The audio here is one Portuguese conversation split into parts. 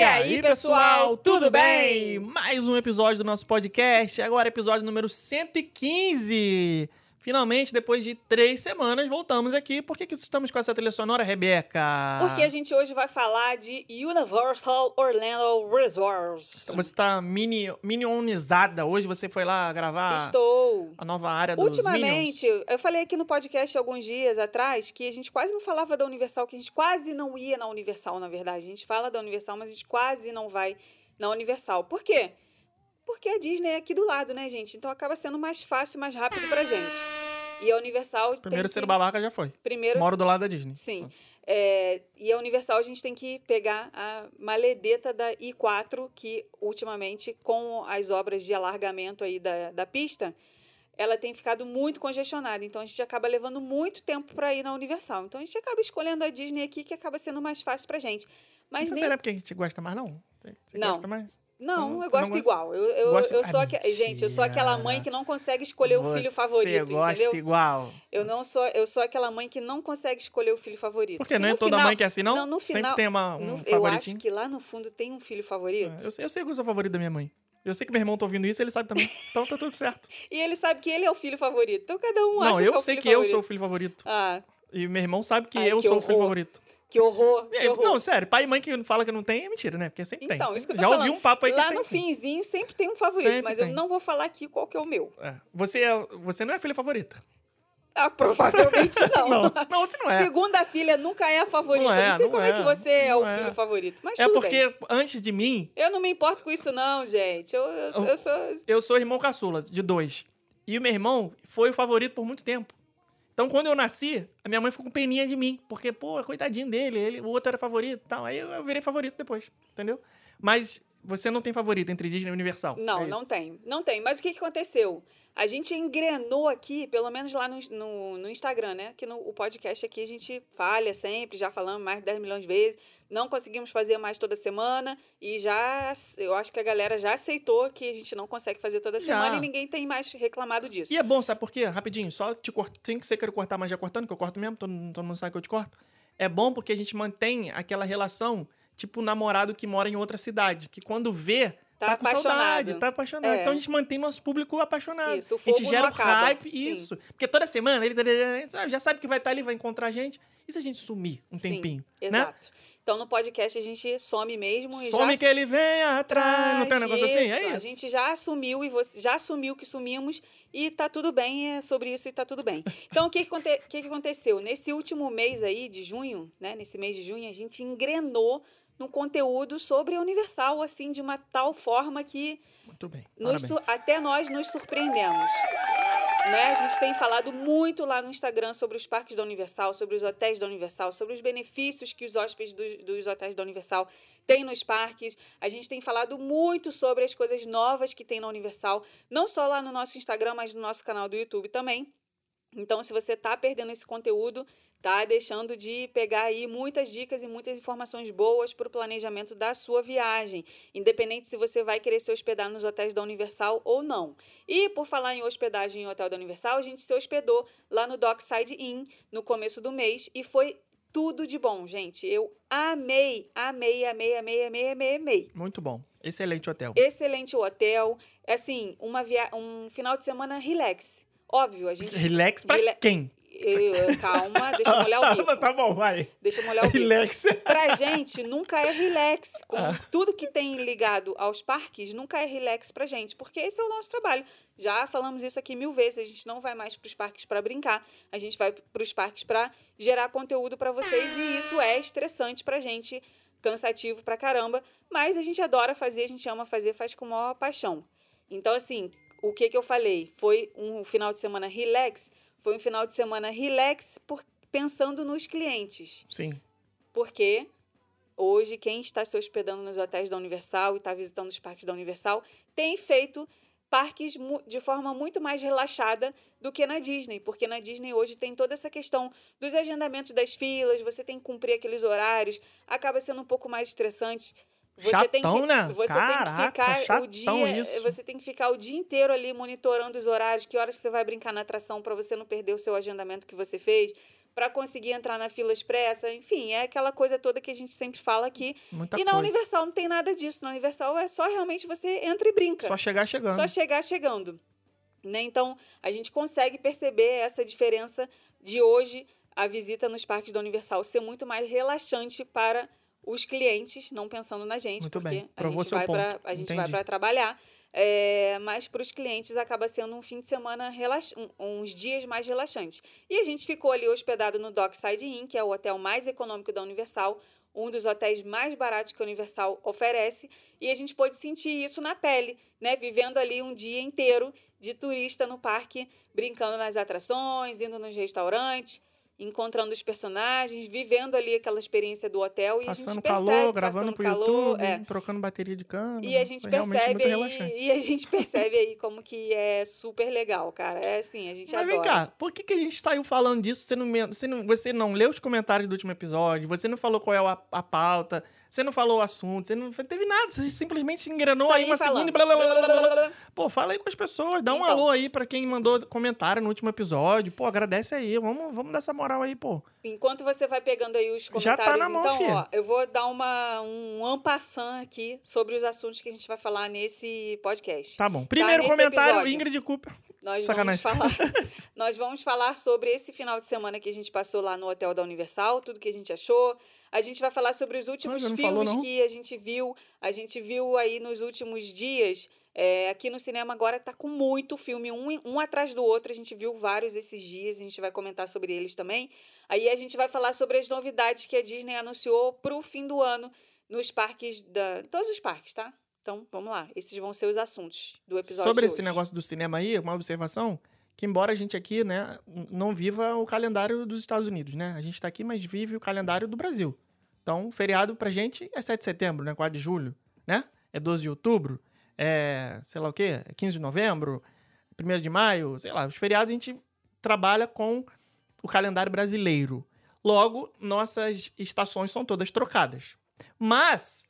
E aí, pessoal, tudo bem? Mais um episódio do nosso podcast, agora episódio número 115. Finalmente, depois de três semanas, voltamos aqui. Por que, que estamos com essa trilha sonora, Rebeca? Porque a gente hoje vai falar de Universal Orlando Resorts. Então você está mini, minionizada. Hoje você foi lá gravar Estou. a nova área dos Ultimamente, Minions. eu falei aqui no podcast alguns dias atrás que a gente quase não falava da Universal, que a gente quase não ia na Universal, na verdade. A gente fala da Universal, mas a gente quase não vai na Universal. Por quê? Porque a Disney é aqui do lado, né, gente? Então acaba sendo mais fácil, mais rápido pra gente. E a Universal Primeiro ser que... babaca já foi. Primeiro Moro do lado da Disney. Sim. É, e a Universal a gente tem que pegar a maledeta da I4, que ultimamente, com as obras de alargamento aí da, da pista, ela tem ficado muito congestionada. Então a gente acaba levando muito tempo para ir na Universal. Então a gente acaba escolhendo a Disney aqui, que acaba sendo mais fácil pra gente. Mas Não nem- será porque a gente gosta mais, não? Você você Não. gosta mais? Não, eu gosto gosta? igual. Eu, eu, Gosta- eu Ah, sou aque- Gente, eu sou aquela mãe que não consegue escolher o filho favorito, Você gosta entendeu? igual. Eu não sou, eu sou aquela mãe que não consegue escolher o filho favorito. Porque Porque não é toda final- mãe que é assim, não? Não, no Sempre final- tem uma, um no- eu acho que lá no fundo tem um filho favorito. É, Eu sei, eu sei que eu sou o favorito da minha mãe. Eu sei que meu irmão tá ouvindo isso, ele sabe também. Então tá tudo certo. E ele sabe que ele é o filho favorito. Então cada um acha não, que é eu o sei filho que eu favorito. sou o filho favorito. Ah, E meu irmão sabe que Ai, eu que sou o filho horror. favorito. Que horror, que É, horror. não, sério, pai e mãe que fala que não tem é mentira, né? Porque sempre tem. então, isso que eu tô Já falando. ouvi um papo aí que Lá tem, no sim. finzinho sempre tem um favorito, Sempre mas tem. eu não vou falar aqui qual que é o meu. É. Você, é, você não é a filha favorita. Ah, provavelmente não. Não, não, você não é. Segunda filha nunca é a favorita. Não é, não sei não como é. que é, você é o não é. filho favorito. Mas É tudo porque bem. antes de mim, Eu não me importo com isso, não, gente. Eu, eu, eu sou. eu sou irmão caçula, de dois. E o meu irmão foi o favorito por muito tempo. Então, quando eu nasci, a minha mãe ficou com peninha de mim. Porque, pô, coitadinho dele, ele, o outro era favorito e tal. Aí eu, eu virei favorito depois, entendeu? Mas você não tem favorito entre Disney e Universal. Não, é não tem. Não tem. Mas o que, que aconteceu? A gente engrenou aqui, pelo menos lá no, no, no Instagram, né? Que no o podcast aqui a gente falha sempre, já falamos mais de 10 milhões de vezes. Não conseguimos fazer mais toda semana. E já, eu acho que a galera já aceitou que a gente não consegue fazer toda Já. semana e ninguém tem mais reclamado disso. E é bom, sabe por quê? Rapidinho, só te corto. Tem que ser que eu cortar, mas já cortando, que eu corto mesmo, todo, todo mundo sabe que eu te corto. É bom porque a gente mantém aquela relação, tipo, namorado que mora em outra cidade, que quando vê, Tá tá, com apaixonado. saudade, tá apaixonado. É. Então a gente mantém nosso público apaixonado. Isso, o a gente fogo gera o hype, Sim. isso. Porque toda semana ele sabe, já sabe que vai estar ali, vai encontrar a gente. E se a gente sumir um Sim, tempinho? Né? Então no podcast a gente some mesmo e Some já que ele vem atrás. Não tem um negócio assim? É A isso. gente já assumiu e você já assumiu que sumimos e tá tudo bem, é sobre isso e tá tudo bem. Então, o que, que, aconte- que que aconteceu? Nesse último mês aí, de junho, né? Nesse mês de junho, a gente engrenou no conteúdo sobre a Universal, assim, de uma tal forma que Muito bem. nos até nós nos surpreendemos. Né? A gente tem falado muito lá no Instagram sobre os parques da Universal, sobre os hotéis da Universal, sobre os benefícios que os hóspedes dos, dos hotéis da Universal têm nos parques. A gente tem falado muito sobre as coisas novas que tem na Universal, não só lá no nosso Instagram, mas no nosso canal do YouTube também. Então, se você tá perdendo esse conteúdo, tá deixando de pegar aí muitas dicas e muitas informações boas para o planejamento da sua viagem, independente se você vai querer se hospedar nos hotéis da Universal ou não. E por falar em hospedagem em hotel da Universal, a gente se hospedou lá no Dockside Inn no começo do mês e foi tudo de bom, gente. Eu amei, amei, amei, amei, amei, amei, amei. Muito bom. Excelente hotel. Excelente o hotel, assim, uma via... um final de semana relax. Óbvio, a gente Relax pra Rela- quem? eu- calma, deixa eu molhar o bico. tá bom, vai. Deixa eu molhar o bico. Relax. Pra gente, nunca é relax. Com Ah. tudo que tem ligado aos parques, nunca é relax pra gente, porque esse é o nosso trabalho. Já falamos isso aqui mil vezes, a gente não vai mais pros parques pra brincar, a gente vai pros parques pra gerar conteúdo pra vocês e isso é estressante pra gente, cansativo pra caramba, mas a gente adora fazer, a gente ama fazer, faz com maior paixão. Então, assim, o que que eu falei? Foi um final de semana relax? Foi um final de semana relax por, pensando nos clientes. Sim. Porque hoje quem está se hospedando nos hotéis da Universal e está visitando os parques da Universal tem feito parques de forma muito mais relaxada do que na Disney, porque na Disney hoje tem toda essa questão dos agendamentos das filas, você tem que cumprir aqueles horários, acaba sendo um pouco mais estressante. Você tem Chatão, que, né? Você Caraca, tem que ficar o dia, isso. você tem que ficar o dia inteiro ali monitorando os horários, que horas que você vai brincar na atração para você não perder o seu agendamento que você fez. para conseguir entrar na fila expressa. Enfim, é aquela coisa toda que a gente sempre fala aqui. Muita e na coisa. Universal não tem nada disso. Na Universal é só realmente você entra e brinca. Só chegar chegando. Só chegar chegando. Né? Então, a gente consegue perceber essa diferença de hoje a visita nos parques da Universal ser muito mais relaxante para os clientes, não pensando na gente, Muito porque bem. a gente vai para a gente vai para trabalhar. É, mas para os clientes acaba sendo um fim de semana relax... um- uns dias mais relaxantes. E a gente ficou ali hospedado no Dockside Inn, que é o hotel mais econômico da Universal, um dos hotéis mais baratos que a Universal oferece, e a gente pôde sentir isso na pele, né? Vivendo ali um dia inteiro de turista no parque, brincando nas atrações, indo nos restaurantes, encontrando os personagens, vivendo ali aquela experiência do hotel e a Passando gente calor, percebe, gravando passando pro calor, YouTube, é. trocando bateria de câmera. E a gente percebe aí, e a gente percebe aí como que é super legal, cara. É assim, a gente Mas adora. vem cá, por que, que a gente saiu falando disso? Você não, você, não, você não leu os comentários do último episódio, você não falou qual é a, a pauta, você não falou o assunto, você não teve nada, você simplesmente engrenou Só aí uma falando. segunda e blá, blá, blá, blá, blá, blá. Pô, fala aí com as pessoas, dá um Então. alô aí pra quem mandou comentário no último episódio. Pô, agradece aí, vamos, vamos dar essa moral aí, pô. Enquanto você vai pegando aí os Já tá comentários, na mão, então, filha. ó, eu vou dar uma, um ampassant aqui sobre os assuntos que a gente vai falar nesse podcast. Tá bom. Primeiro nesse comentário, episódio. Ingrid Cooper. Nós Sacanagem. vamos, falar, nós vamos falar sobre esse final de semana que a gente passou lá no Hotel da Universal, tudo que a gente achou. A gente vai falar sobre os últimos não falou, filmes não? que a gente viu. A gente viu aí nos últimos dias. É, aqui no cinema agora tá com muito filme, um, um atrás do outro. A gente viu vários esses dias, a gente vai comentar sobre eles também. Aí a gente vai falar sobre as novidades que a Disney anunciou pro fim do ano nos parques da. Todos os parques, tá? Então, vamos lá. Esses vão ser os assuntos do episódio. Sobre esse negócio do cinema aí, uma observação, que embora a gente aqui, né, não viva o calendário dos Estados Unidos, né? A gente tá aqui, mas vive o calendário do Brasil. Então, feriado pra gente é 7 de setembro, né? 4 de julho, né? É 12 de outubro, é, sei lá o quê, é 15 de novembro, 1 de maio, sei lá. Os feriados a gente trabalha com o calendário brasileiro. Logo, nossas estações são todas trocadas. Mas,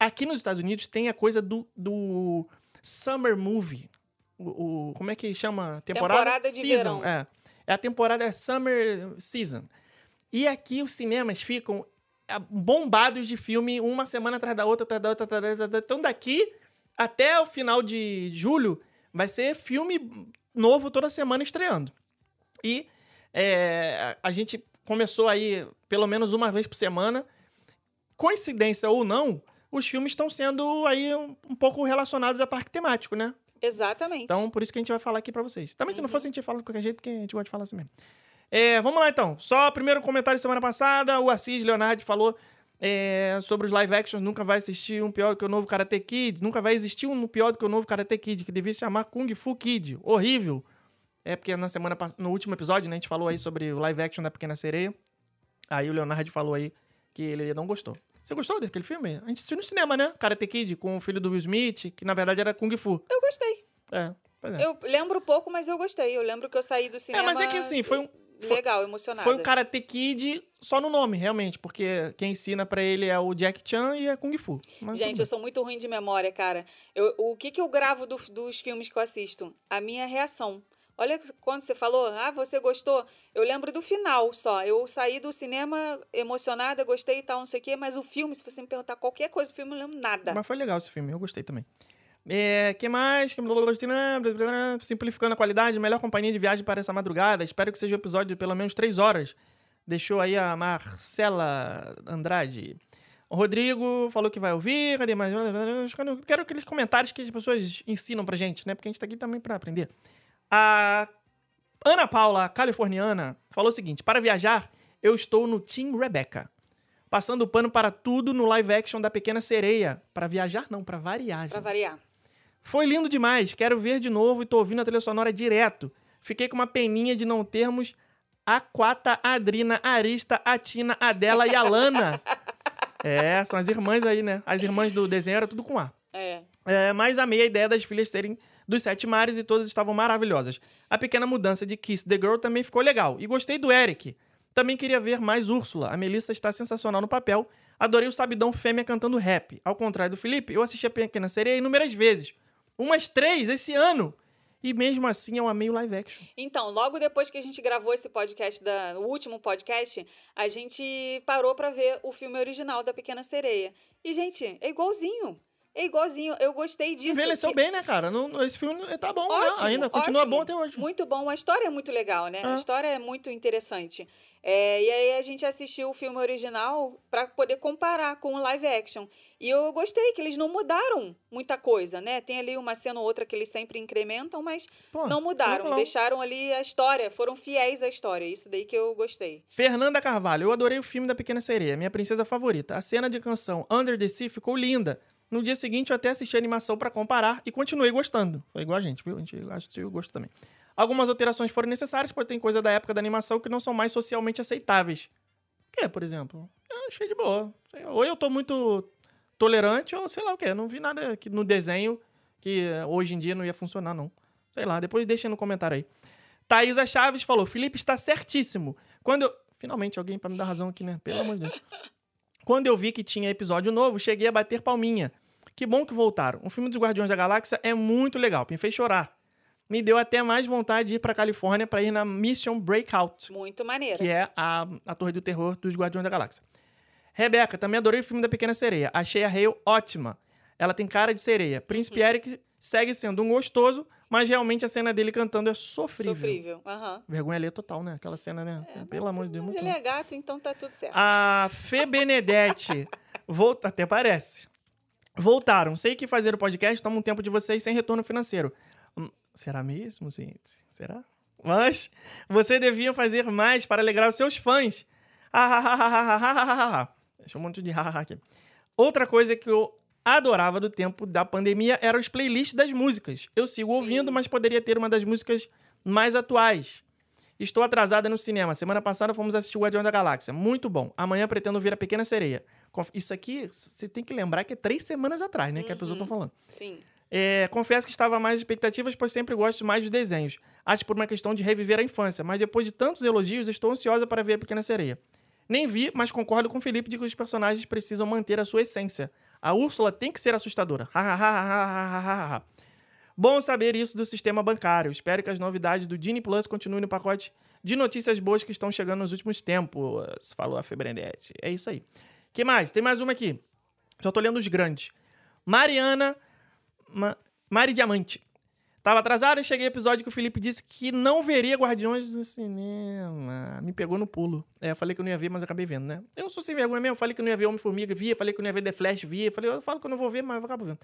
aqui nos Estados Unidos tem a coisa do, do Summer Movie. O, o- como é que chama? Temporada, Temporada de season. verão. É. é a temporada é Summer Season. E aqui os cinemas ficam ah, bombados de filme uma semana atrás da outra, atrás da outra, atrás da outra. atrás da outra. Então daqui até o final de julho vai ser filme novo toda semana estreando. E é, a gente começou aí pelo menos uma vez por semana. Coincidência ou não, os filmes estão sendo aí um, um pouco relacionados a parque temático, né? Exatamente. Então, por isso que a gente vai falar aqui pra vocês. Também, se não Uhum. fosse, a gente ia falar de qualquer jeito, porque a gente gosta de falar assim mesmo. É, vamos lá, então. Só primeiro comentário semana passada, o Assis Leonardo falou é, sobre os live actions. Nunca vai assistir um pior do que o novo Karate Kid. Nunca vai existir um pior do que o novo Karate Kid, que devia se chamar Kung Fu Kid. Horrível. É porque na semana no último episódio, né, a gente falou aí sobre o live action da Pequena Sereia. Aí o Leonardo falou aí que ele não gostou. Você gostou daquele filme? A gente assistiu no cinema, né? Karate Kid, com o filho do Will Smith, que na verdade era Kung Fu. Eu gostei. É, pois é. Eu lembro pouco, mas eu gostei. Eu lembro que eu saí do cinema. mas é que assim, foi um- foi- Legal, emocionada. Foi o Karate Kid só no nome, realmente, porque quem ensina pra ele é o Jack Chan e é Kung Fu. Mas Gente, eu sou muito ruim de memória, cara. Eu- o que, que eu gravo do- dos filmes que eu assisto? A minha reação. Olha quando você falou, ah, você gostou. Eu lembro do final só. Eu saí do cinema emocionada, gostei e tal, não sei o quê, mas o filme, se você me perguntar qualquer coisa do filme, eu não lembro nada. Mas foi legal esse filme, eu gostei também. É, que mais? Simplificando a qualidade, melhor companhia de viagem para essa madrugada. Espero que seja um episódio de pelo menos três horas. Deixou aí a Marcela Andrade. O Rodrigo falou que vai ouvir. Cadê mais? Quero aqueles comentários que as pessoas ensinam pra gente, né? Porque a gente tá aqui também pra aprender. A Ana Paula, californiana, falou o seguinte: para viajar, eu estou no Team Rebecca. Passando o pano para tudo no live action da Pequena Sereia. Para viajar, não, para variar. Gente. variar. Foi lindo demais, quero ver de novo e tô ouvindo a trilha sonora direto. Fiquei com uma peninha de não termos Aquata, Adrina, Arista, Atina, Adela e Alana. é, são as irmãs aí, né? As irmãs do desenho era tudo com A. É. É, mas amei a ideia das filhas serem dos sete mares e todas estavam maravilhosas. A pequena mudança de Kiss the Girl também ficou legal. E gostei do Eric. Também queria ver mais Úrsula. A Melissa está sensacional no papel. Adorei o sabidão fêmea cantando rap. Ao contrário do Felipe, eu assisti a Pequena Sereia inúmeras vezes. Umas três esse ano. E mesmo assim eu amei o live action. Então, logo depois que a gente gravou esse podcast, da, o último podcast, a gente parou pra ver o filme original da Pequena Sereia. E, gente, é igualzinho. É igualzinho. Eu gostei disso. Envelheceu que- bem, né, cara? Não, esse filme tá bom, né? Ótimo, Ainda continua ótimo. bom até hoje. Muito bom. A história é muito legal, né? A É. história é muito interessante. É, e aí a gente assistiu o filme original pra poder comparar com o live action. E eu gostei que eles não mudaram muita coisa, né? Tem ali uma cena ou outra que eles sempre incrementam, mas Pô, não mudaram. Deixaram ali a história, foram fiéis à história. Isso daí que eu gostei. Fernanda Carvalho, eu adorei o filme da Pequena Sereia, minha princesa favorita. A cena de canção Under the Sea ficou linda. No dia seguinte eu até assisti a animação pra comparar e continuei gostando. Foi igual a gente, viu? A gente assistiu e gostou também. Algumas alterações foram necessárias, pois tem coisa da época da animação que não são mais socialmente aceitáveis. O que, por exemplo? Eu achei de boa. Ou eu tô muito tolerante, ou sei lá o quê. Não vi nada que no desenho que eh, hoje em dia não ia funcionar, não. Sei lá, depois deixa no comentário aí. Thaisa Chaves falou: Felipe está certíssimo. Quando eu. Finalmente alguém pra me dar razão aqui, né? Pelo amor de Deus. Quando eu vi que tinha episódio novo, cheguei a bater palminha. Que bom que voltaram. O filme dos Guardiões da Galáxia é muito legal, me fez chorar. Me deu até mais vontade de ir pra Califórnia pra ir na Mission Breakout, Muito maneiro. que é a, a Torre do Terror dos Guardiões da Galáxia. Rebeca, também adorei o filme da Pequena Sereia. Achei a Hale ótima. Ela tem cara de sereia. Príncipe Eric segue sendo um gostoso, mas realmente a cena dele cantando é sofrível. Sofrível. Aham. Vergonha alheia total, né? Aquela cena, né? Pelo amor de Deus. Mas ele é gato, então tá tudo certo. a Fê Benedetti. Volta, até parece. Voltaram. Sei que fazer o podcast toma um tempo de vocês sem retorno financeiro. Hum, será mesmo, gente? Será? Mas você devia fazer mais para alegrar os seus fãs. Ah, Deixa um monte de hahaha aqui. Outra coisa que eu adorava do tempo da pandemia eram os playlists das músicas. Eu sigo ouvindo, mas poderia ter uma das músicas mais atuais. Estou atrasada no cinema. Semana passada fomos assistir o Guardião da Galáxia. Muito bom. Amanhã pretendo ver A Pequena Sereia. Isso aqui, você tem que lembrar que é três semanas atrás, né? Que a pessoa tá falando. Sim. É, confesso que estava mais expectativas, pois sempre gosto mais dos desenhos. Acho por uma questão de reviver a infância, mas depois de tantos elogios, estou ansiosa para ver a Pequena Sereia. Nem vi, mas concordo com o Felipe de que os personagens precisam manter a sua essência. A Úrsula tem que ser assustadora. Bom saber isso do sistema bancário. Espero que as novidades do Disney Plus continuem no pacote de notícias boas que estão chegando nos últimos tempos. Falou a Febrendete. É isso aí. que mais? Tem mais uma aqui. Já tô lendo os grandes. Mariana Ma- Mari Diamante. Tava atrasada e cheguei ao episódio que o Felipe disse que não veria Guardiões no cinema. Me pegou no pulo. É, eu falei que eu não ia ver, mas acabei vendo, né? Eu sou sem vergonha mesmo. Falei que eu não ia ver Homem-Formiga, via. Falei que eu não ia ver The Flash, via. Falei, eu falo que eu não vou ver, mas eu acabo vendo.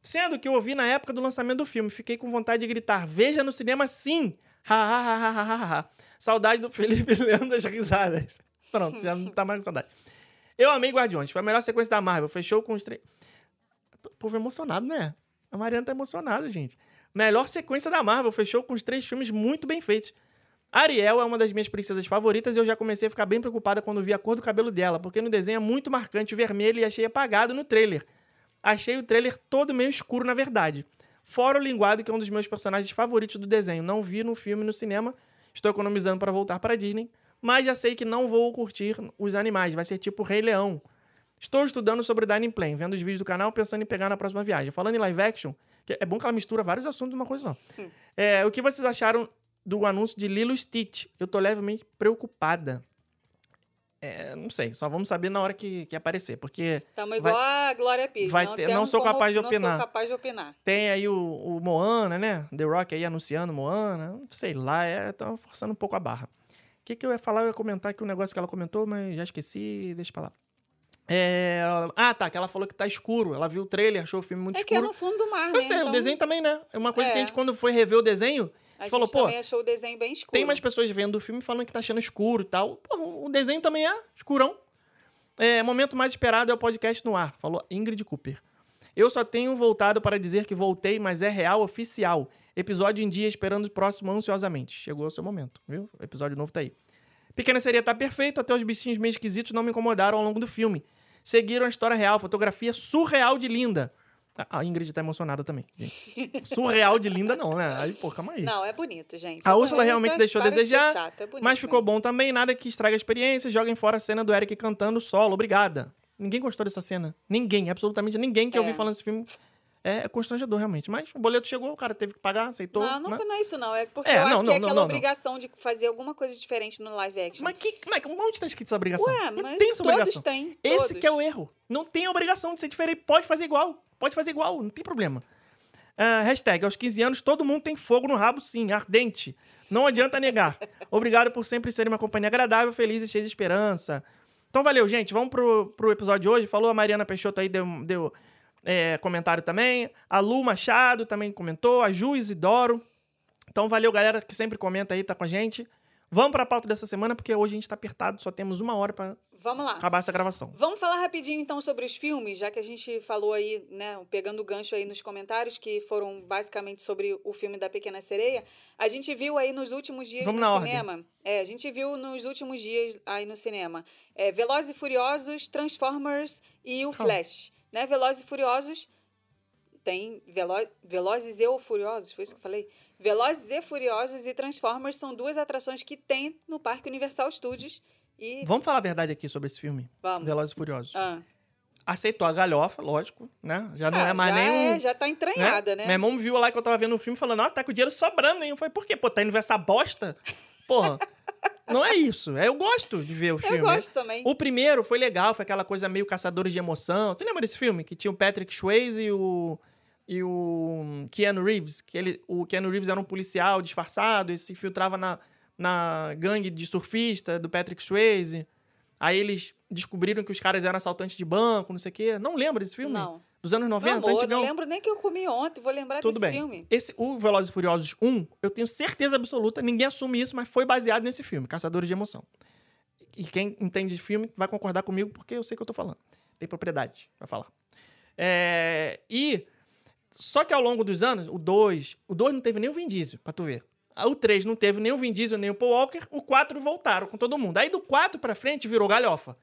Sendo que eu ouvi na época do lançamento do filme. Fiquei com vontade de gritar, veja no cinema sim! Ha, ha, ha, ha, ha, ha. Saudade do Felipe lendo as risadas. Pronto, já não tá mais com saudade. Eu amei Guardiões. Foi a melhor sequência da Marvel. Fechou com os três... Povo emocionado, né? A Mariana tá emocionada, gente. Melhor sequência da Marvel. Fechou com os três filmes muito bem feitos. Ariel é uma das minhas princesas favoritas e eu já comecei a ficar bem preocupada quando vi a cor do cabelo dela, porque no desenho é muito marcante o vermelho e achei apagado no trailer. Achei o trailer todo meio escuro, na verdade. Fora o linguado, que é um dos meus personagens favoritos do desenho. Não vi no filme no cinema. Estou economizando para voltar para Disney. Mas já sei que não vou curtir os animais. Vai ser tipo Rei Leão. Estou estudando sobre Dining Plan, vendo os vídeos do canal, pensando em pegar na próxima viagem. Falando em live action, é bom que ela mistura vários assuntos numa coisa só. É, o que vocês acharam do anúncio de Lilo Stitch? Eu tô levemente preocupada. É, não sei, só vamos saber na hora que, que aparecer, porque Estamos igual a Glória Pires. vai não, ter- temos não sou como- capaz de Não opinar. sou capaz de opinar. tem aí o, o Moana, né? The Rock aí anunciando Moana, sei lá, é, forçando um pouco a barra. O que, que eu ia falar? Eu ia comentar aqui um negócio que ela comentou, mas já esqueci, deixa pra lá. É, ah, tá, que ela falou que tá escuro. Ela viu o trailer, achou o filme muito É que é escuro. no fundo do mar, né? Eu sei, o Então, desenho também, né? É uma coisa que a É. gente, quando foi rever o desenho, A gente falou, pô, também achou o desenho bem escuro. tem mais pessoas vendo o filme falando que tá achando escuro e tal. Porra, o desenho também é escurão. É, momento mais esperado é o podcast no ar, falou Ingrid Cooper. Eu só tenho voltado para dizer que voltei, mas é real oficial. Episódio em dia, esperando o próximo ansiosamente. Chegou o seu momento, viu? O episódio novo tá aí. Pequena Seria tá perfeito, até os bichinhos meio esquisitos não me incomodaram ao longo do filme. Seguiram a história real, fotografia surreal de linda. A- A Ingrid tá emocionada também. gente. Surreal de linda não, né? Aí, pô, calma aí. Não, é bonito, gente. A É Úrsula realmente deixou a ser desejar, chato, é bonito Mas ficou mesmo. bom também, nada que estraga a experiência. Joguem fora a cena do Eric cantando solo, obrigada. Ninguém gostou dessa cena. Ninguém, absolutamente ninguém que eu É. vi falando desse filme É constrangedor, realmente. Mas o boleto chegou, o cara teve que pagar, aceitou. Não, não né? foi não é isso, não. É porque É, eu não, acho não, que é não, aquela não, não. obrigação de fazer alguma coisa diferente no live action. Mas, que, mas onde tá escrito essa obrigação? Ué, não mas tem essa todos obrigação. têm. Esse todos. que é o erro. Não tem obrigação de ser diferente. Pode fazer igual. Pode fazer igual, não tem problema. Ah, hashtag, aos 15 anos, todo mundo tem fogo no rabo, sim, ardente. Não adianta negar. Obrigado por sempre ser uma companhia agradável, feliz e cheia de esperança. Então, valeu, gente. Vamos pro, pro episódio de hoje. Falou a Mariana Peixoto aí, deu, deu é, comentário também. A Lu Machado também comentou. A Ju Isidoro. Então, valeu, galera que sempre comenta aí, tá com a gente. Vamos pra pauta dessa semana, porque hoje a gente tá apertado, só temos uma hora lá. acabar essa gravação. Vamos falar rapidinho então sobre os filmes, já que a gente falou aí, né, pegando o gancho aí nos comentários, que foram basicamente sobre o filme da Pequena Sereia. A gente viu aí nos últimos dias Vamos no na ordem. cinema. É, a gente viu nos últimos dias aí no cinema. É, Velozes e Furiosos, Transformers e o. Flash. Né? Velozes e Furiosos. Tem Velo Velozes e o Furiosos, foi isso que eu falei? Velozes e Furiosos e Transformers são duas atrações que tem no Parque Universal Studios. E Vamos falar a verdade aqui sobre esse filme. Vamos. Velozes e Furiosos. Ah. Aceitou a galhofa, lógico, né? Já não Ah, é mais já nem é, já tá entranhada, né? Meu irmão viu lá que eu tava vendo o filme falando, ó, tá com o dinheiro sobrando, hein? Eu falei, por quê? Pô, tá indo ver essa bosta? Porra, não é isso. É, eu gosto de ver o filme. Eu gosto também. O primeiro foi legal, foi aquela coisa meio caçadores de emoção. Tu lembra desse filme? Que tinha o Patrick Swayze e o, e o Keanu Reeves. Que ele, o Keanu Reeves era um policial disfarçado e se infiltrava na, na gangue de surfista do Patrick Swayze. Aí eles descobriram que os caras eram assaltantes de banco, não sei o quê. Não lembra desse filme? Não. Dos anos Meu 90, amor, eu não lembro nem que eu comi ontem, vou lembrar Tudo desse bem. filme. Esse, o Velozes e Furiosos 1, eu tenho certeza absoluta, ninguém assume isso, mas foi baseado nesse filme, Caçadores de Emoção. E quem entende de filme vai concordar comigo, porque eu sei o que eu tô falando. Tem propriedade pra falar. É, e. Só que ao longo dos anos, o 2. O 2 não teve nem o Vin Diesel, pra tu ver. O 3 não teve nem o Vin Diesel, nem o Paul Walker. O 4 voltaram com todo mundo. Aí do 4 pra frente virou galhofa.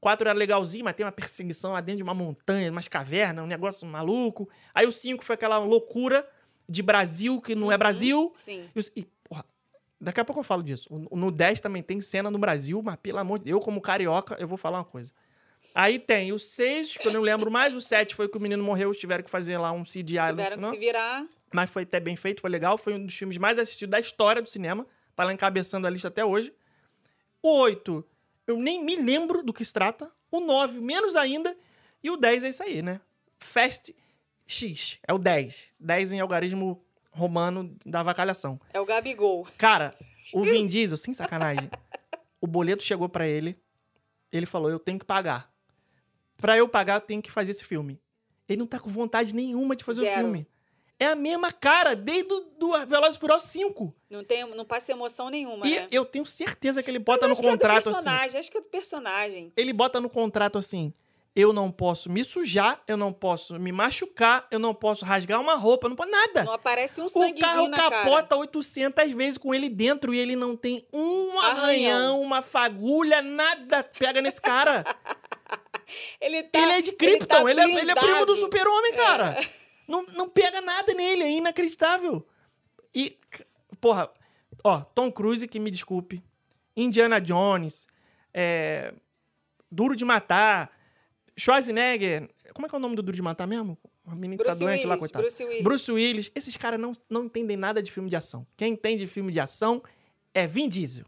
4 era legalzinho, mas tem uma perseguição lá dentro de uma montanha, umas cavernas, um negócio maluco. Aí o 5 foi aquela loucura de Brasil, que não é Brasil. Sim. E, e, porra, daqui a pouco eu falo disso. O- No 10 também tem cena no Brasil, mas pelo amor de Deus, eu como carioca, eu vou falar uma coisa. Aí tem o 6, que eu não lembro mais, o 7 foi que o menino morreu, tiveram que fazer lá um CGI Tiveram que se virar. Mas foi até bem feito, foi legal. Foi um dos filmes mais assistidos da história do cinema. Tá lá encabeçando a lista até hoje. O 8, eu nem me lembro do que se trata. O 9, menos ainda. E o 10 é isso aí, né? Fast X, é o 10. 10 em algarismo romano da avacalhação. É o Gabigol. Cara, o Vin Diesel, sem sacanagem, o boleto chegou pra ele, ele falou, eu tenho que pagar. Pra eu pagar, eu tenho que fazer esse filme. Ele não tá com vontade nenhuma de fazer o Zero. filme. É a mesma cara, desde o do Velozes e Furiosos 5. Não, tem, não passa emoção nenhuma, E né? eu tenho certeza que ele bota no acho que é do contrato assim. personagem, acho que é do personagem. Ele bota no contrato assim, eu não posso me sujar, eu não posso me machucar, eu não posso rasgar uma roupa, não posso nada. Não aparece um O sanguezinho carro na cara. capota 800 vezes com ele dentro e ele não tem um arranhão, Arranhão. uma fagulha, nada pega nesse cara. Ele, tá, ele é de Krypton, tá ele, é, ele é primo do super-homem, cara. Não, não pega nada nele, é inacreditável. E, porra, ó, Tom Cruise, que me desculpe, Indiana Jones, é, Duro de Matar, Schwarzenegger, como é que é o nome do Duro de Matar mesmo? O menino que tá doente lá, Willis, coitado. Bruce Willis. Bruce Willis, esses caras não, não entendem nada de filme de ação. Quem entende de filme de ação é Vin Diesel.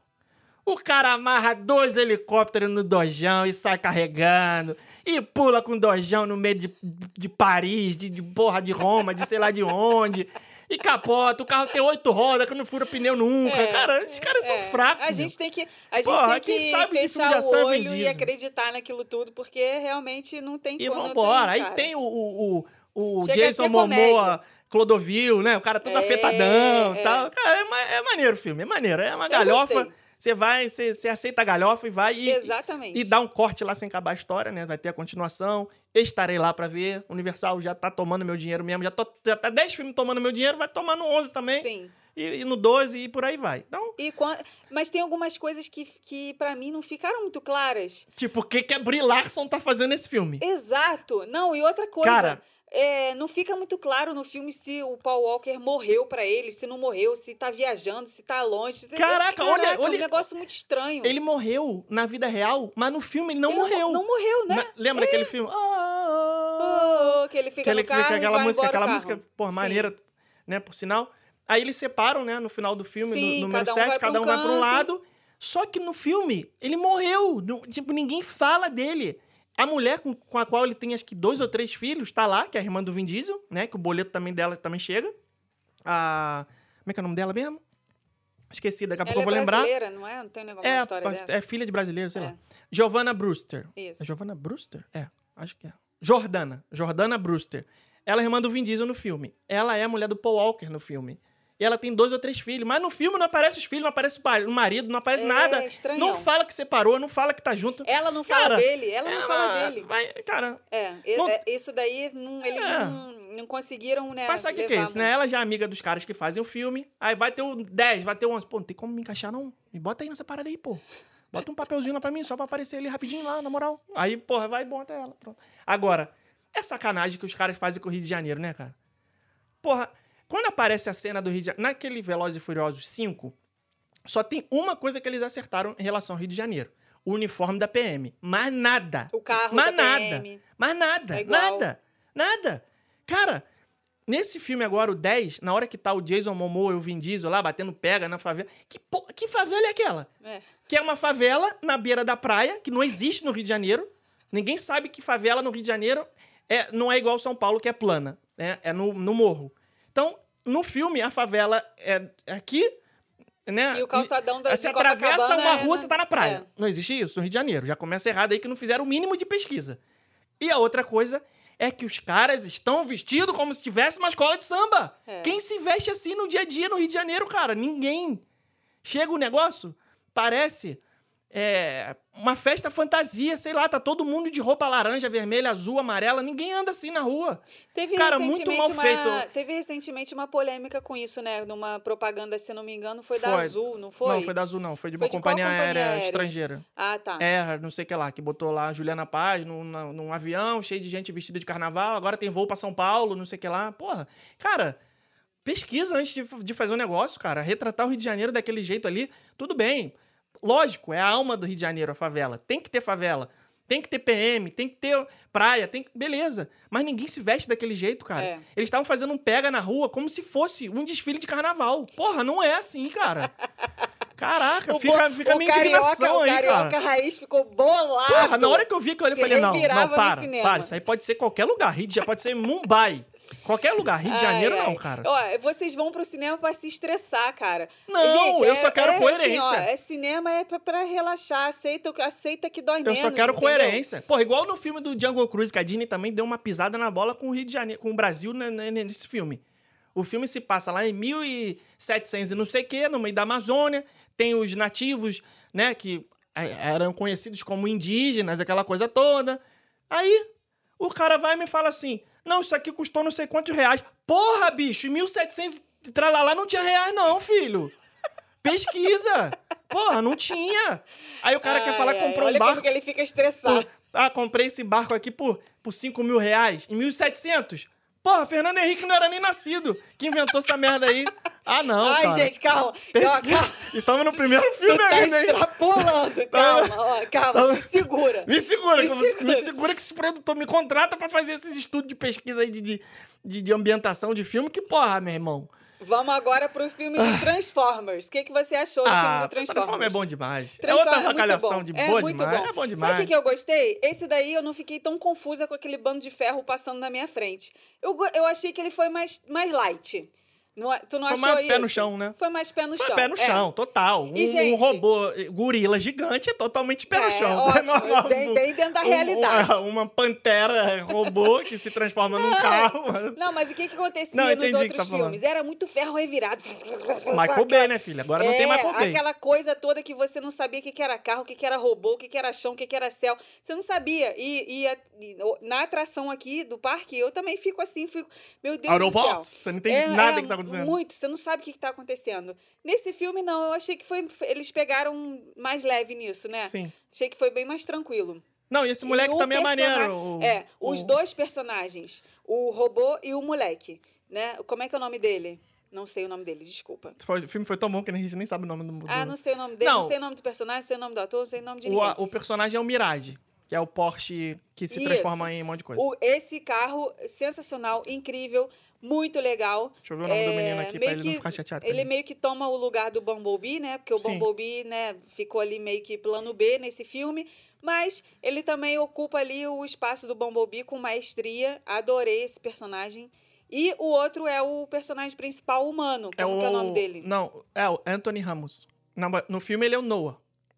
O cara amarra dois helicópteros no dojão e sai carregando. E pula com dojão no meio de, de Paris, de, de porra de Roma, de sei lá de onde. E capota. O carro tem oito rodas que não fura pneu nunca. É, cara, esses caras são É, fracos. A gente tem que, a gente Porra, tem que sabe fechar é o Vin olho e acreditar naquilo tudo, porque realmente não tem E como. não vambora. tem, Aí tem o, o, o, o Jason Momoa. Clodovil, né? O cara todo É, afetadão e é. tal. Cara, é, é maneiro o filme, é maneiro. É uma galhofa. Você vai, você, você aceita a galhofa e vai e, Exatamente. e dá um corte lá sem acabar a história, né? Vai ter a continuação. Estarei lá pra ver. Universal já tá tomando meu dinheiro mesmo. Já, tô, já tá 10 filmes tomando meu dinheiro, vai tomar no 11 também. Sim. E, e no 12 e por aí vai. Então, E quan- Mas tem algumas coisas que, que para mim não ficaram muito claras. tipo, o que, que a Brie Larson tá fazendo nesse filme? Exato. Não, e outra coisa. Cara- é, não fica muito claro no filme se o Paul Walker morreu pra ele, se não morreu, se tá viajando, se tá longe. se- Caraca, olha- é um olha- negócio muito estranho. Ele morreu na vida real, mas no filme ele não Ele morreu. Não morreu, né? Na- lembra daquele filme? Ah, Oh, que ele fica que ele no carro fica e aquela música, aquela música, pô, Sim. maneira, né, por sinal. Aí eles separam, né, no final do filme, Sim, no número cada um 7, vai pra cada um um vai para um lado. Só que no filme, ele morreu. Tipo, ninguém fala dele. A mulher com, com a qual ele tem acho que dois ou três filhos, tá lá, que é a irmã do Vin Diesel, né? Que o boleto também dela também chega. A. Como é que é o nome dela mesmo? Esqueci, daqui a pouco eu vou é lembrar. brasileira, não é? Não tem negócio É, de história dessa? é filha de brasileiro, sei É. lá. Giovanna Brewster. Isso. É Giovanna Brewster? É, acho que é. Jordana. Jordana Brewster. Ela é irmã do Vin Diesel no filme. Ela é a mulher do Paul Walker no filme. E ela tem dois ou três filhos. Mas no filme não aparece os filhos, não aparece o marido, não aparece É, nada. estranhão. Não fala que separou, não fala que tá junto. Ela não fala Cara, dele, ela não fala dele. Vai, cara, É, Não- é, isso daí não- eles É. não, não conseguiram, né? mas sabe o que, que é isso, né? Ela já é amiga dos caras que fazem o filme. Aí vai ter o 10, vai ter o 11. Pô, não tem como me encaixar, não. Me bota aí nessa parada aí, pô. Bota um papelzinho lá pra mim, só pra aparecer ali rapidinho lá, na moral. Aí, porra, vai e bota ela. Pronto. Agora, é sacanagem que os caras fazem com o Rio de Janeiro, né, cara? Porra, quando aparece a cena do Rio de Janeiro, naquele Velozes e Furiosos 5, só tem uma coisa que eles acertaram em relação ao Rio de Janeiro. O uniforme da PM. Mais nada. O carro Mais da nada. PM. Mais nada. É nada. Nada. Cara, nesse filme agora, o 10, na hora que tá o Jason Momoa e o Vin Diesel lá batendo pega na favela. Que, po- que favela é aquela? É. Que é uma favela na beira da praia, que não existe no Rio de Janeiro. Ninguém sabe que favela no Rio de Janeiro é, não é igual São Paulo, que é plana. Né? É no, no morro. Então, no filme, a favela é aqui. Né? E o calçadão da- Você atravessa uma é rua, na- você tá na praia. é. Não existe isso no Rio de Janeiro. Já começa errado aí que não fizeram o mínimo de pesquisa. E a outra coisa é que os caras estão vestidos como se tivesse uma escola de samba. É. Quem se veste assim no dia a dia no Rio de Janeiro, cara? Ninguém. Chega o negócio, parece é, uma festa fantasia, sei lá, tá todo mundo de roupa laranja, vermelha, azul, amarela, ninguém anda assim na rua. Teve Cara, muito mal uma, feito. Teve recentemente uma polêmica com isso, né? Numa propaganda, se não me engano, foi, da Foi. Azul, não foi? Não, foi da Azul, não. Foi de Foi uma de companhia, companhia aérea, aérea? estrangeira. Ah, tá. É, não sei o que lá, que botou lá a Juliana Paz num, num avião, cheio de gente vestida de carnaval, agora tem voo pra São Paulo, não sei o que lá. Porra, cara, pesquisa antes de, de fazer um negócio, cara. Retratar o Rio de Janeiro daquele jeito ali, tudo bem. Lógico, é a alma do Rio de Janeiro, a favela. Tem que ter favela. Tem que ter PM, tem que ter praia, tem que... Beleza. Mas ninguém se veste daquele jeito, cara. É. Eles estavam fazendo um pega na rua como se fosse um desfile de carnaval. Porra, não é assim, cara. Caraca, O fica, fica o minha carioca, indignação o aí, carioca cara. raiz ficou bolado. Porra, na hora que eu vi ali, eu Se falei, não, não, para, para. Isso aí pode ser qualquer lugar. Rio de Janeiro pode ser Mumbai. Qualquer lugar. Rio de Ai, Janeiro, ai. não, cara. Ó, vocês vão pro cinema pra se estressar, cara. Não, eu só quero Assim, coerência. ó, é cinema é pra, pra relaxar. Aceita, aceita que dói Eu menos. só quero entendeu? coerência. Porra, igual no filme do Jungle Cruise, que a Disney também deu uma pisada na bola com o Rio de Janeiro, com o Brasil né, né, nesse filme. O filme se passa lá em 1700 e não sei o quê, no meio da Amazônia. Tem os nativos, né, que é, eram conhecidos como indígenas, aquela coisa toda. Aí, o cara vai e me fala assim, não, isso aqui custou não sei quantos reais. Porra, bicho, em 1700 e tralalá não tinha reais não, filho. Pesquisa. Porra, não tinha. Aí o cara quer Ai, falar que comprou um barco que ele fica estressado. por- ah, comprei esse barco aqui por, por 5 mil reais. Em 1.700. Porra, Fernando Henrique não era nem nascido. Que inventou essa merda aí. Ah, não, Ai, cara. gente, calma. Pesquisa. calma. Estamos no primeiro Tu filme tá ainda, hein? extrapolando. Calma, ó, calma, Tá- se segura. Me segura, Se segura. me segura que esse produtor me contrata pra fazer esses estudos de pesquisa aí de, de, de, ambientação de filme. Que porra, meu irmão. Vamos agora pro filme do Transformers. O que, que você achou do filme Ah, do Transformers? Transformers é bom demais. É Transformers outra muito avacalhação bom. de é boa muito demais. Bom. É bom Sabe o demais. que, eu gostei? Esse daí eu não fiquei tão confusa com aquele bando de ferro passando na minha frente. Eu, eu achei que ele foi mais, mais light. Não, é- tu não Foi achou mais isso? pé no chão, né? Foi mais pé no Foi chão. pé no é. chão, total. Um, E, um gente- robô eh, gorila gigante é totalmente pé no É, chão. ótimo, bem- bem dentro da Um- realidade. Uma, uma pantera robô que se transforma num carro. Não, mas o que, que acontecia Não, nos outros tá filmes? Era muito ferro revirado. Michael Bay, né, filha? Agora não tem É, Michael Bay. aquela coisa toda que você não sabia o que, que era carro, o que, que era robô, o que, que era chão, o que, que era céu. Você não sabia. E, e a- e na atração aqui do parque, eu também fico assim, fico, meu Deus Autobots, do céu. você não entende É, nada é, que tá acontecendo. Muito, você não sabe o que, que tá acontecendo. Nesse filme, não, eu achei que foi. Eles pegaram mais leve nisso, né? Sim. Achei que foi bem mais tranquilo. Não, e esse moleque E o também é maneiro. o- é, os o- dois personagens, o robô e o moleque, né? Como é que é o nome dele? Não sei o nome dele, desculpa. O filme foi tão bom que a gente nem sabe o nome do. do- Ah, não sei o nome dele, não, Não. sei o nome do personagem, não sei o nome do ator, não sei o nome de o, ninguém. a- o personagem é o Mirage. Que é o Porsche que se Isso. transforma em um monte de coisa. O- esse carro, sensacional, incrível, muito legal. Deixa eu ver o nome do É, menino aqui pra ele que- não ficar chateado. Ele meio que toma o lugar do Bumblebee, né? Porque o Sim. Bumblebee, né, ficou ali meio que plano B nesse filme. Mas ele também ocupa ali o espaço do Bumblebee com maestria. Adorei esse personagem. E o outro é o personagem principal humano. Como que é o nome dele? Não, é o Anthony Ramos. No filme ele é o Noah.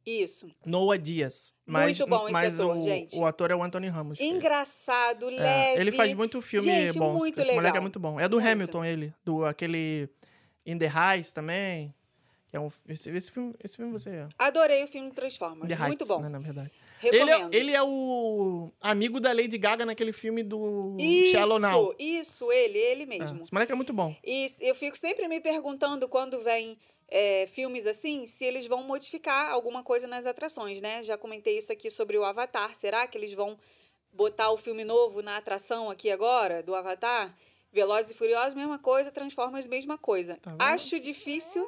Isso. Noah Dias. Mas, Muito bom esse mas ator, o, gente. o ator é o Anthony Ramos. Engraçado, É, leve. ele faz muito filme Gente, bom. muito Esse moleque é legal. muito bom. É do Muito. Hamilton, ele. Do aquele In the Heights também. É um, esse, esse filme, esse filme você. Adorei o filme Transformers. The muito Heights, bom. né, na verdade. Ele é, ele é o amigo da Lady Gaga naquele filme do Isso, Shallow Now. isso, ele, ele É, mesmo. esse moleque é muito bom. E eu fico sempre me perguntando quando vem é, filmes assim, se eles vão modificar alguma coisa nas atrações, né? Já comentei isso aqui sobre o Avatar. Será que eles vão botar o filme novo na atração aqui agora, do Avatar? Velozes e Furiosos, mesma coisa. Transformers, mesma coisa. Tá? Acho difícil,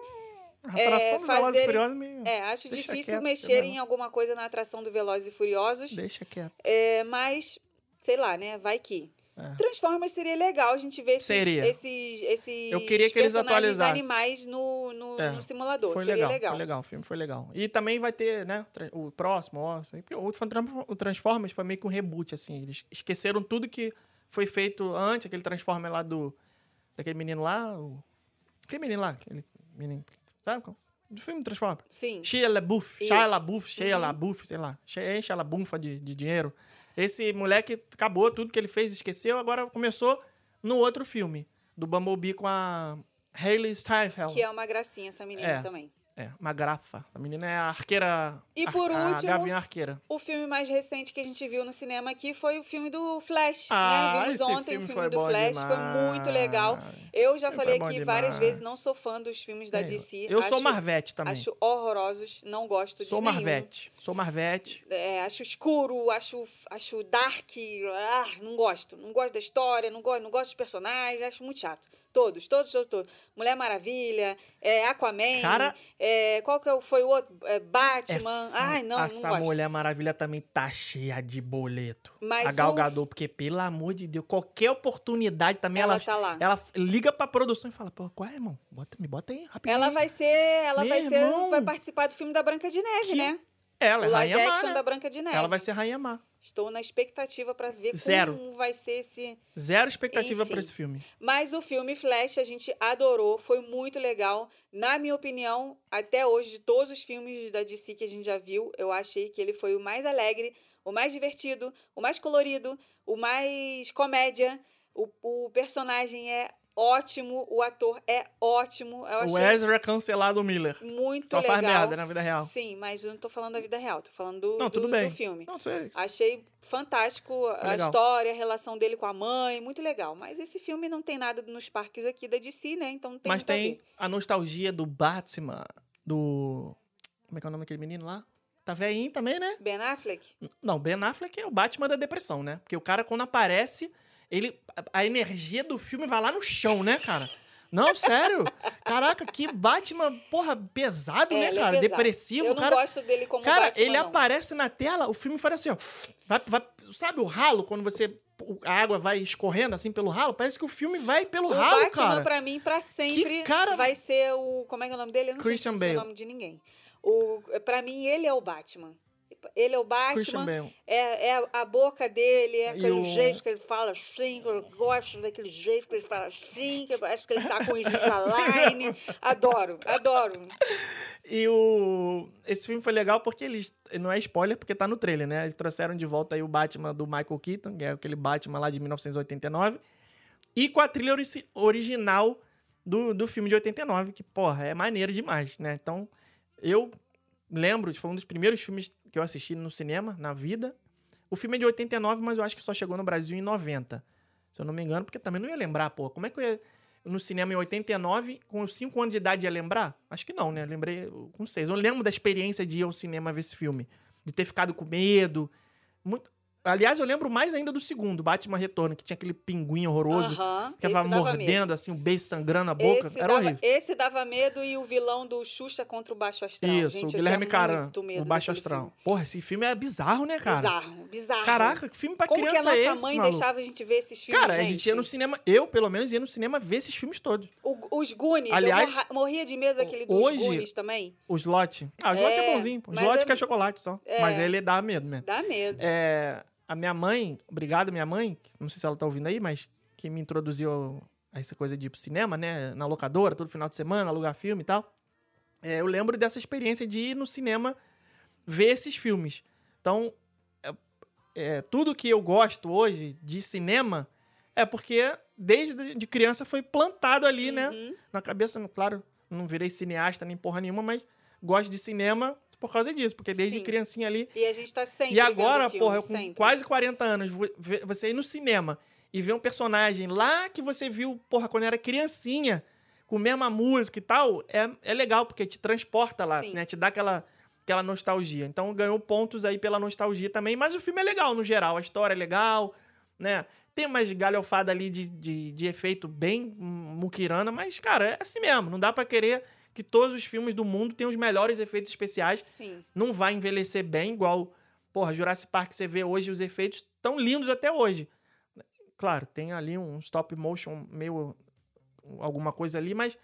A atração do Velozes e meio... é, acho Deixa difícil quieto, mexer em alguma coisa na atração do Velozes e Furiosos. Deixa quieto. É, mas, sei lá, né? Vai que. É. Transformers seria legal a gente ver esses, Seria. esses, esses Eu queria que eles atualizassem. animais no, no, É, no simulador. Foi seria legal, legal. foi legal, o filme foi legal. E também vai ter, né, o próximo, ó, o, Tran- o Transformers foi meio que um reboot, assim, eles esqueceram tudo que foi feito antes, aquele Transformer lá do, daquele menino lá, o, aquele menino lá, aquele menino, sabe qual? Do filme Transformers. Sim. Shia LaBeouf, Isso. Shia LaBeouf, Shia Uhum. LaBeouf, sei lá, enche a labunfa de, de dinheiro. Esse moleque acabou tudo que ele fez, esqueceu, agora começou no outro filme, do Bumblebee com a Hailey Steinfeld. Que é uma gracinha essa menina É. também. É, uma grafa. A menina é a arqueira. E por a último- Gavião arqueira. O filme mais recente que a gente viu no cinema aqui foi o filme do Flash, Ah, né? Vimos ontem filme o filme do Flash, foi muito legal. demais. Eu já falei aqui várias demais. vezes, não sou fã dos filmes da É, DC. Eu sou acho, Marvete também. Acho horrorosos, não gosto sou de nenhum. Marvete. Sou Marvete. É, acho escuro, acho, acho dark, ah, não gosto. Não gosto da história, não gosto, não gosto dos personagens, acho muito chato. Todos, todos, todos, todos. Mulher Maravilha, é, Aquaman, Cara- é, qual que é foi o outro? É, Batman. Essa, Ai, não, não essa gosto. Mulher Maravilha também tá cheia de boleto. Mas a Gal o- porque, pelo amor de Deus, qualquer oportunidade também Ela ela, tá lá. ela liga pra produção e fala, pô, qual é, irmão? Bota, me bota aí, rapidinho. Ela vai ser, ela Meu vai ser, irmão. vai participar do filme da Branca de Neve, Que né? Ela é o live Rainha Má, action né? da Branca de Neve. Ela vai ser Rainha Má. Estou na expectativa pra ver Zero. como vai ser esse Zero expectativa pra esse filme. Mas o filme Flash a gente adorou, foi muito legal. Na minha opinião, até hoje, de todos os filmes da DC que a gente já viu, eu achei que ele foi o mais alegre, o mais divertido, o mais colorido, o mais comédia. O, o personagem é ótimo, o ator é ótimo. Eu O achei Ezra cancelado Miller. muito Só legal. faz merda na vida real. Sim, mas eu não tô falando da vida real, tô falando do, Não, tudo do, bem. do filme. Não sei. Achei fantástico a legal. história, a relação dele com a mãe, muito legal. Mas esse filme não tem nada nos parques aqui da DC, né? Então não tem Mas a tem ver. a nostalgia do Batman, do. Como é que é o nome daquele menino lá? Tá velhinho também, né? Ben Affleck? Não, Ben Affleck é o Batman da depressão, né? Porque o cara, quando aparece, ele. A energia do filme vai lá no chão, né, cara? Não, sério. Caraca, que Batman, porra, pesado, É, né, é cara? pesado. Depressivo. Eu o não cara, gosto dele como Cara, Batman, ele não. aparece na tela, o filme faz assim, ó. Vai, vai- sabe o ralo, quando você. o- A água vai escorrendo assim pelo ralo? Parece que o filme vai pelo O ralo, Batman, cara. pra mim, pra sempre, cara- vai ser o... Como é que é o nome dele? Eu não Christian sei, sei Bale. o nome de ninguém. O, pra mim, ele é o Batman. Ele é o Batman, é, é a boca dele, é aquele o- jeito que ele fala assim, que eu gosto daquele jeito que ele fala assim, que parece que ele tá com Invisalign. adoro, adoro. E o. Esse filme foi legal porque eles. Não é spoiler, porque tá no trailer, né? Eles trouxeram de volta aí o Batman do Michael Keaton, que é aquele Batman lá de 1989. E com a trilha ori- original do, do filme de 89, que, porra, é maneiro demais, né? Então, eu lembro, foi um dos primeiros filmes que eu assisti no cinema, na vida. O filme é de 89, mas eu acho que só chegou no Brasil em 90. Se eu não me engano, porque também não ia lembrar, pô. Como é que eu ia no cinema em 89, com 5 anos de idade, ia lembrar? Acho que não, né? Lembrei com 6. Eu lembro da experiência de ir ao cinema ver esse filme. De ter ficado com medo. Muito... Aliás, eu lembro mais ainda do segundo, Batman Retorno, que tinha aquele pinguim horroroso. Que tava mordendo, medo. assim, um beijo sangrando a boca. Esse Era dava, horrível. esse dava medo e o vilão do Xuxa contra o Baixo Astral. Isso, Gente, o Guilherme Caran, o Baixo Astral. filme. Porra, esse filme é bizarro, né, cara? Bizarro, bizarro. Caraca, que filme pra Como que a criança nossa é esse, mãe maluco? deixava a gente ver esses filmes, Cara, gente? a gente ia no cinema, eu pelo menos ia no cinema ver esses filmes todos. O- os Goonies, Aliás, eu morria de medo daquele dos hoje- Goonies também. O Slot. Ah, o Slot é, É, bonzinho. O Slot é- que é chocolate só. é. Mas ele dá medo mesmo. Dá medo. É, a minha mãe, obrigado minha mãe, não sei se ela tá ouvindo aí, mas que me introduziu a essa coisa de ir pro cinema, né? Na locadora, todo final de semana, alugar filme e tal. É, eu lembro dessa experiência de ir no cinema ver esses filmes. Então, é, é, tudo que eu gosto hoje de cinema é porque desde de criança foi plantado ali, né? Uhum. Na cabeça, claro, não virei cineasta nem porra nenhuma, mas gosto de cinema por causa disso, porque desde Sim. criancinha ali E a gente tá sempre e agora, filme, porra, eu com sempre. quase 40 anos, você ir no cinema e ver um personagem lá que você viu, porra, quando era criancinha, com a mesma música e tal, é, é legal, porque te transporta lá, Sim. né? Te dá aquela, aquela nostalgia. Então ganhou pontos aí pela nostalgia também, mas o filme é legal no geral, a história é legal, né? Tem umas galhofada ali de, de, de efeito bem muquirana, mas, cara, é assim mesmo. Não dá pra querer que todos os filmes do mundo tenham os melhores efeitos especiais Sim. não vai envelhecer bem, igual, porra, Jurassic Park, você vê hoje os efeitos tão lindos até hoje. Claro, tem ali um stop motion meio alguma coisa ali, mas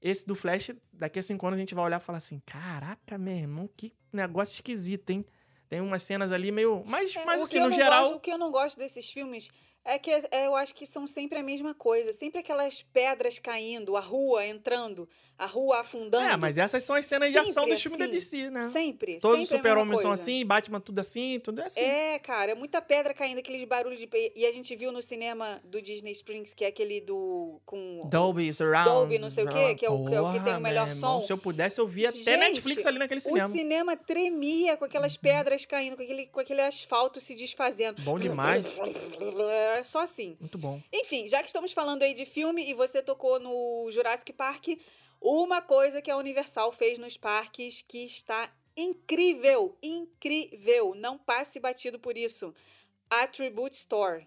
esse do Flash, daqui a cinco anos a gente vai olhar e falar assim, caraca, meu irmão, que negócio esquisito, hein? Tem umas cenas ali meio... Mas, É, mas o assim, no geral... gosto- o que eu não gosto desses filmes é que é, eu acho que são sempre a mesma coisa. Sempre aquelas pedras caindo, a rua entrando, a rua afundando. É, mas essas são as cenas de ação Sempre dos filmes da assim. DC, né? Sempre. Todos os sempre super-homens são assim, Batman tudo assim, tudo é assim. É, cara, é muita pedra caindo, aqueles barulhos de. E a gente viu no cinema do Disney Springs, que é aquele do. com Dolby, Surround. Dolby, não sei o quê, que é o- que é o que tem o Porra, melhor irmão, som. Se eu pudesse, eu via até Gente, Netflix ali naquele O cinema. cinema tremia com aquelas pedras caindo, com aquele, com aquele asfalto se desfazendo. Bom demais. Era só assim. Muito bom. Enfim, já que estamos falando aí de filme e você tocou no Jurassic Park, uma coisa que a Universal fez nos parques que está incrível, incrível. Não passe batido por isso. A Tribute Store.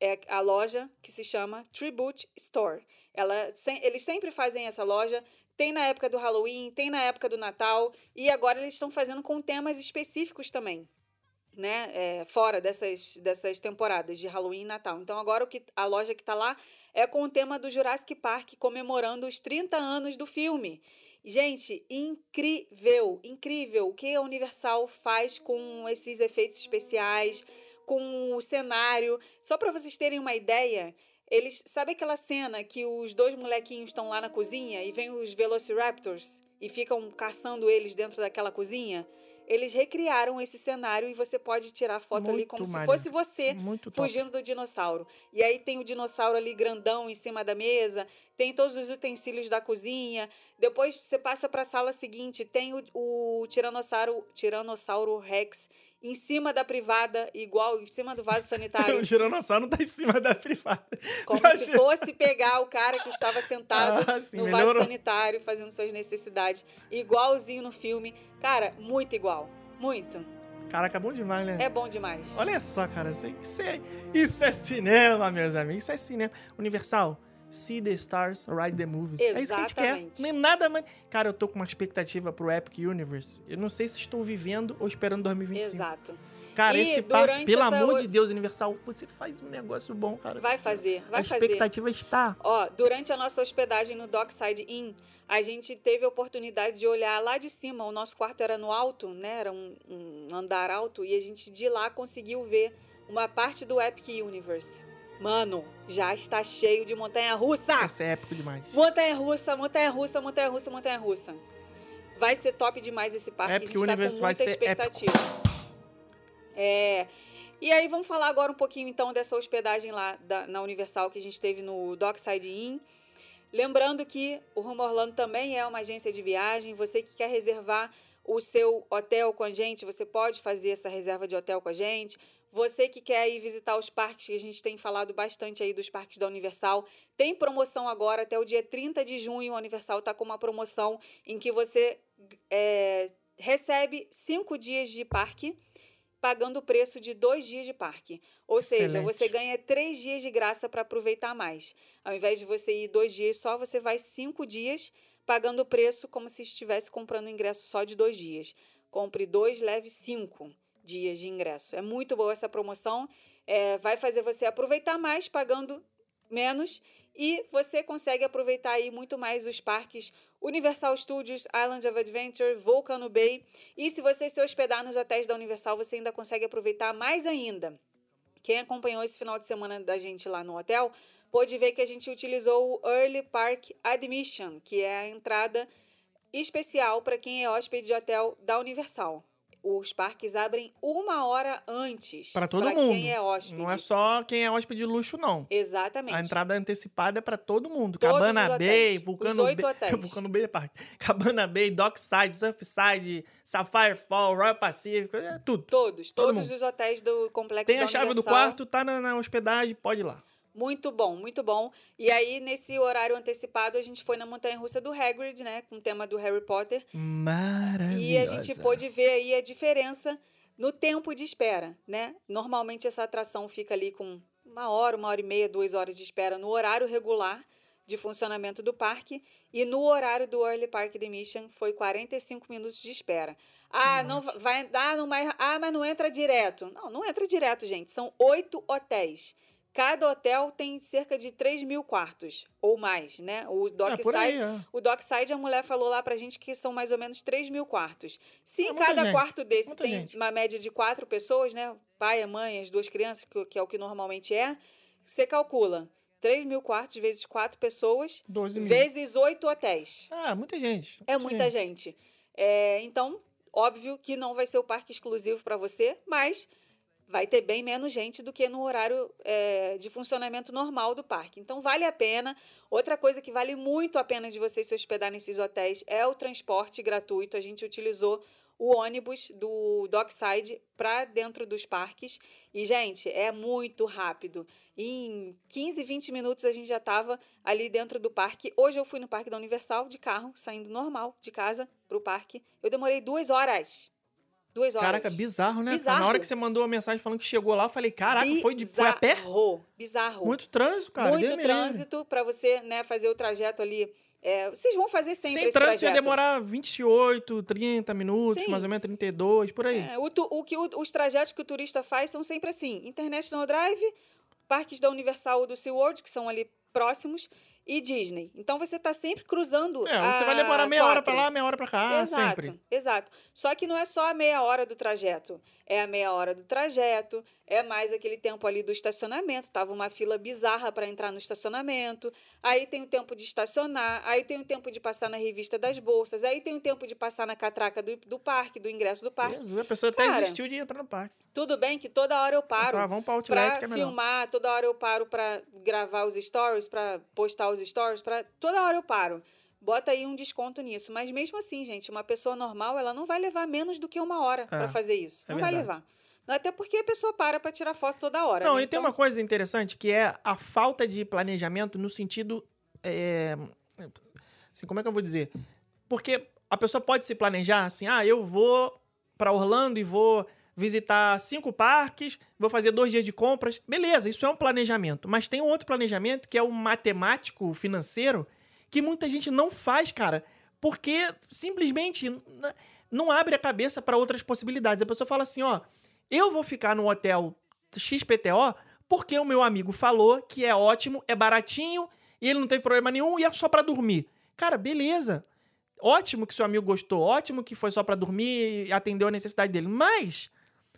É a loja que se chama Tribute Store. Ela, eles sempre fazem essa loja. Tem na época do Halloween, tem na época do Natal. E agora eles estão fazendo com temas específicos também né, é, fora dessas, dessas temporadas de Halloween e Natal. Então agora o que a loja que tá lá é com o tema do Jurassic Park comemorando os 30 anos do filme. Gente, incrível, incrível o que a Universal faz com esses efeitos especiais, com o cenário. Só para vocês terem uma ideia, eles sabe aquela cena que os dois molequinhos estão lá na cozinha e vem os Velociraptors e ficam caçando eles dentro daquela cozinha? Eles recriaram esse cenário e você pode tirar foto ali Muito como se fosse você Muito top. fugindo do dinossauro. E aí tem o dinossauro ali grandão em cima da mesa, tem todos os utensílios da cozinha. Depois você passa para a sala seguinte, tem o, o tiranossauro, tiranossauro Rex em cima da privada, igual em cima do vaso sanitário. o Tiranossauro não tá em cima da privada. Como Eu se fosse pegar o cara que estava sentado Ah, sim, no melhorou. vaso sanitário fazendo suas necessidades. Igualzinho no filme. Cara, muito igual. Muito. Caraca, bom demais, né? É bom demais. Olha só, cara. Isso, isso é, isso é cinema, meus amigos. Isso é cinema. Universal, see the stars, ride the movies. É isso que a gente quer. Exatamente. Nem nada mais. Cara, eu tô com uma expectativa pro Epic Universe. Eu não sei se estou vivendo ou esperando 2025. Exato. Cara, E esse parque, pelo essa amor de Deus, Universal, você faz um negócio bom, cara. Vai fazer, vai a fazer. expectativa está. Ó, durante a nossa hospedagem no Dockside Inn, a gente teve a oportunidade de olhar lá de cima. O nosso quarto era no alto, né? Era um, um andar alto. E a gente de lá conseguiu ver uma parte do Epic Universe. Mano, já está cheio de montanha-russa! Isso é épico demais. Montanha-russa, montanha-russa, montanha-russa, montanha-russa. Vai ser top demais esse parque. Epic a gente tá Universe com vai muita ser expectativa. É. E aí, vamos falar agora um pouquinho então dessa hospedagem lá da- na Universal que a gente teve no Dockside Inn. Lembrando que o Rumo Orlando também é uma agência de viagem. Você que quer reservar o seu hotel com a gente, você pode fazer essa reserva de hotel com a gente. Você que quer ir visitar os parques, que a gente tem falado bastante aí dos parques da Universal, tem promoção agora, até o dia 30 de junho, a Universal está com uma promoção em que você é, recebe cinco dias de parque pagando o preço de dois dias de parque. Ou seja, Excelente. você ganha três dias de graça para aproveitar mais. Ao invés de você ir dois dias só, você vai cinco dias pagando o preço como se estivesse comprando ingresso só de dois dias. Compre dois, leve cinco dias de ingresso. É muito boa essa promoção. É, vai fazer você aproveitar mais pagando menos e você consegue aproveitar aí muito mais os parques Universal Studios, Island of Adventure, Volcano Bay. E se você se hospedar nos hotéis da Universal, você ainda consegue aproveitar mais ainda. Quem acompanhou esse final de semana da gente lá no hotel pôde ver que a gente utilizou o Early Park Admission, que é a entrada especial para quem é hóspede de hotel da Universal. Os parques abrem uma hora antes Para todo pra mundo. quem é hóspede. Não é só quem é hóspede de luxo, não. Exatamente. A entrada antecipada é pra todo mundo. Todos Cabana Bay. Vulcano Bay. Vulcano Bay é parque. Cabana Bay, Dockside, Surfside, Sapphire Fall, Royal Pacific, é tudo. Todos, Todo todos mundo. os hotéis do complexo Tem a chave do Universal. quarto, tá na, na hospedagem, pode ir lá. Muito bom, muito bom. E aí, nesse horário antecipado, a gente foi na montanha-russa do Hagrid, né? Com o tema do Harry Potter. Maravilhosa. E a gente pôde ver aí a diferença no tempo de espera, né? Normalmente essa atração fica ali com uma hora, uma hora e meia, duas horas de espera no horário regular de funcionamento do parque e no horário do Early Park Admission foi 45 minutos de espera. Ah, não va- vai dar no mais, ah, mas não entra direto. Não, não entra direto, gente. São oito hotéis. Cada hotel tem cerca de 3 mil quartos ou mais, né? O É, por aí, Dockside é. o Dockside, a mulher falou lá pra gente que são mais ou menos 3 mil quartos. Se É em muita cada gente, quarto desse muita tem gente. uma média de quatro pessoas, né? Pai, a mãe, as duas crianças, que, é o que normalmente é, você calcula 3 mil quartos vezes quatro pessoas, 12 mil. vezes oito hotéis. Ah, muita gente. É muita gente. É, então, óbvio que não vai ser o parque exclusivo para você, mas vai ter bem menos gente do que no horário é, de funcionamento normal do parque. Então, vale a pena. Outra coisa que vale muito a pena de você se hospedar nesses hotéis é o transporte gratuito. A gente utilizou o ônibus do Dockside para dentro dos parques. E, gente, é muito rápido. Em 15, 20 minutos a gente já estava ali dentro do parque. Hoje eu fui no Parque da Universal de carro, saindo normal de casa para o parque. Eu demorei duas horas. Duas horas. Caraca, bizarro, né? Bizarro. Na hora que você mandou a mensagem falando que chegou lá, eu falei, caraca, foi, de, foi a pé? Bizarro. Bizarro. Muito trânsito, cara. Muito trânsito para você né, fazer o trajeto ali. É, vocês vão fazer sempre Sem trânsito ia demorar 28, 30 minutos, Sim. mais ou menos 32, por aí. É, o, o que o- os trajetos que o turista faz são sempre assim: International Drive, parques da Universal ou do SeaWorld, que são ali próximos, e Disney. Então você está sempre cruzando. É, você vai demorar meia hora pra quatro. lá, meia hora pra cá, exato, sempre. exato. Só que não é só a meia hora do trajeto. É a meia hora do trajeto, é mais aquele tempo ali do estacionamento. Tava uma fila bizarra para entrar no estacionamento. Aí tem o tempo de estacionar, aí tem o tempo de passar na revista das bolsas, aí tem o tempo de passar na catraca do, do parque, do ingresso do parque. Jesus, a pessoa até Cara, desistiu de entrar no parque. Tudo bem que toda hora eu paro Ah, vamos pra Outlet, que é melhor. filmar, toda hora eu paro pra gravar os stories, pra postar os stories, para toda hora eu paro. Bota aí um desconto nisso, mas mesmo assim, gente, uma pessoa normal, ela não vai levar menos do que uma hora pra fazer isso. é não vai verdade. levar. Até porque a pessoa para pra tirar foto toda hora. Não, né? e tem Então, uma coisa interessante que é a falta de planejamento no sentido. é, assim, como é que eu vou dizer? Porque a pessoa pode se planejar assim, ah, eu vou pra Orlando e vou visitar cinco parques, vou fazer dois dias de compras. Beleza, isso é um planejamento. Mas tem um outro planejamento que é o matemático financeiro que muita gente não faz, cara, porque simplesmente não abre a cabeça para outras possibilidades. A pessoa fala assim, ó, eu vou ficar no hotel XPTO porque o meu amigo falou que é ótimo, é baratinho e ele não tem problema nenhum e é só pra dormir. Cara, beleza. Ótimo que seu amigo gostou, ótimo que foi só pra dormir e atendeu a necessidade dele. Mas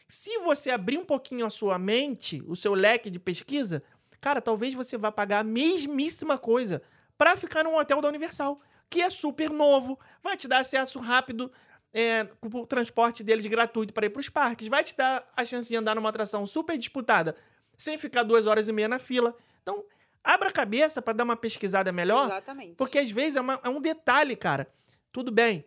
se você abrir um pouquinho a sua mente, o seu leque de pesquisa, cara, talvez você vá pagar a mesmíssima coisa pra ficar num hotel da Universal, que é super novo, vai te dar acesso rápido é, o transporte deles gratuito para ir para os parques, vai te dar a chance de andar numa atração super disputada, sem ficar duas horas e meia na fila. Então, abra a cabeça para dar uma pesquisada melhor, Exatamente. porque às vezes é, uma- é um detalhe, cara. Tudo bem,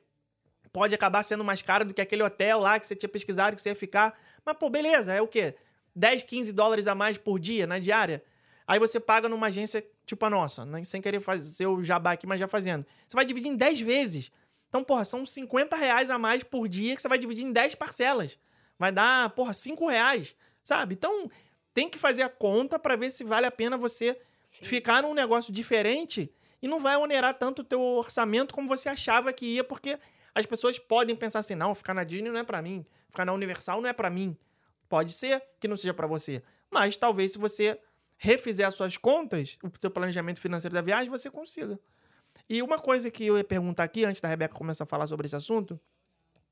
pode acabar sendo mais caro do que aquele hotel lá que você tinha pesquisado que você ia ficar, mas pô, beleza, é o quê? 10, 15 dólares a mais por dia na diária. Aí você paga numa agência tipo a nossa, né? sem querer fazer o jabá aqui, mas já fazendo. Você vai dividir em 10 vezes. Então, porra, são 50 reais a mais por dia que você vai dividir em 10 parcelas. vai dar, porra, 5 reais, sabe? Então, tem que fazer a conta para ver se vale a pena você Sim. ficar num negócio diferente e não vai onerar tanto o teu orçamento como você achava que ia, porque as pessoas podem pensar assim, não, ficar na Disney não é para mim, ficar na Universal não é para mim. Pode ser que não seja para você, mas talvez se você refizer as suas contas, o seu planejamento financeiro da viagem, você consiga. E uma coisa que eu ia perguntar aqui, antes da Rebeca começar a falar sobre esse assunto,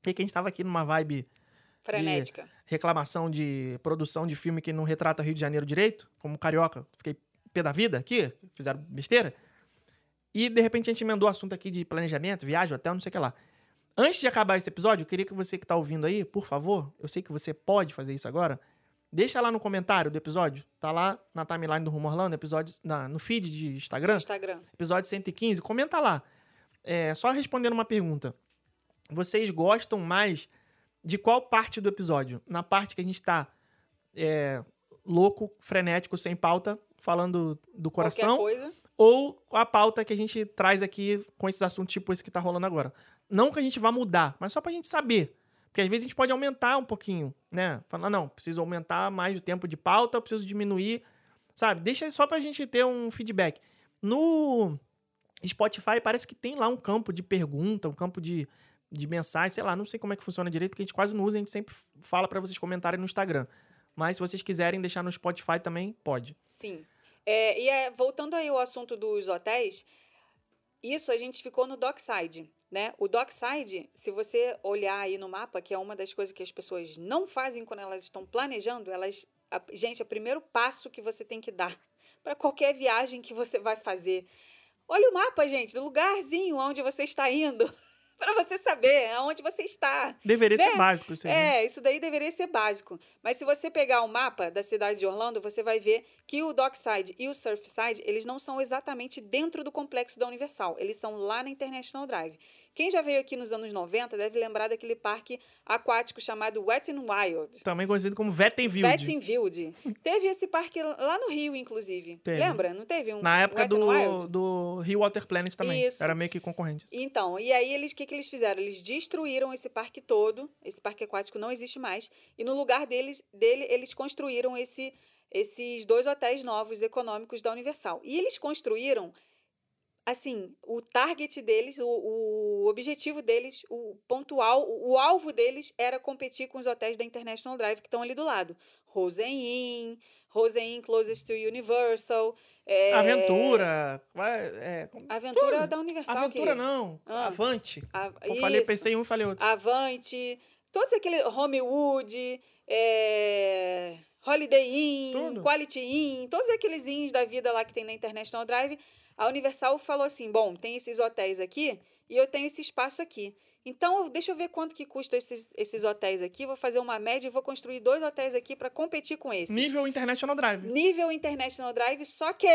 é que a gente estava aqui numa vibe Frenética. reclamação de produção de filme que não retrata Rio de Janeiro direito, como Carioca, fiquei pé da vida aqui, fizeram besteira. E de repente a gente emendou o assunto aqui de planejamento, viagem, hotel, não sei o que lá. Antes de acabar esse episódio, eu queria que você que tá ouvindo aí, por favor, eu sei que você pode fazer isso agora, deixa lá no comentário do episódio, tá lá na timeline do Rumo Orlando, episódio, na, no feed de Instagram, Instagram. episódio 115, comenta lá. É, só respondendo uma pergunta. Vocês gostam mais de qual parte do episódio? Na parte que a gente tá é, louco, frenético, sem pauta, falando do coração? Qualquer coisa. Ou a pauta que a gente traz aqui com esses assuntos tipo esse que tá rolando agora? Não que a gente vá mudar, mas só pra gente saber. Porque às vezes a gente pode aumentar um pouquinho, né? Falar, não, preciso aumentar mais o tempo de pauta, preciso diminuir, sabe? Deixa só pra gente ter um feedback. No Spotify parece que tem lá um campo de pergunta, um campo de, de mensagem, sei lá, não sei como é que funciona direito, porque a gente quase não usa, a gente sempre fala pra vocês comentarem no Instagram. Mas se vocês quiserem deixar no Spotify também, pode. Sim. É, e é, voltando aí ao assunto dos hotéis, isso a gente ficou no Dockside, né? O Dockside, se você olhar aí no mapa, que é uma das coisas que as pessoas não fazem quando elas estão planejando, elas, a- gente, é o primeiro passo que você tem que dar para qualquer viagem que você vai fazer. Olha o mapa, gente, do lugarzinho onde você está indo, para você saber aonde você está. Deveria Né? ser básico isso aí. né? É, isso daí deveria ser básico. Mas se você pegar o mapa da cidade de Orlando, você vai ver que o Dockside e o Surfside, eles não são exatamente dentro do complexo da Universal. Eles são lá na International Drive. Quem já veio aqui nos anos 90 deve lembrar daquele parque aquático chamado Wet n Wild. Também conhecido como Vettenfield. Vettenfield. Teve esse parque lá no Rio, inclusive. Teve. Lembra? Não teve um Na época Wet do, do Rio Water Planet também. Isso. Era meio que concorrente. Então, e aí eles, o que, que eles fizeram? Eles destruíram esse parque todo, esse parque aquático não existe mais, e no lugar deles, dele, eles construíram esse, esses dois hotéis novos econômicos da Universal. E eles construíram, assim, o target deles, o, o objetivo deles, o pontual, o, o alvo deles era competir com os hotéis da International Drive que estão ali do lado. Rosen Inn, Rosen Inn closest to Universal. é, Aventura. é, Aventura tudo. da Universal, Aventura querido. não. Ah. Avante. A- Eu falei, pensei em um e falei outro. Avante, todos aqueles Homewood, é, Holiday Inn, Tudo. Quality Inn, todos aqueles inns da vida lá que tem na International Drive, a Universal falou assim: bom, tem esses hotéis aqui e eu tenho esse espaço aqui. Então, deixa eu ver quanto que custa esses, esses hotéis aqui. Vou fazer uma média e vou construir dois hotéis aqui para competir com esses. Nível International Drive. Nível International Drive, só que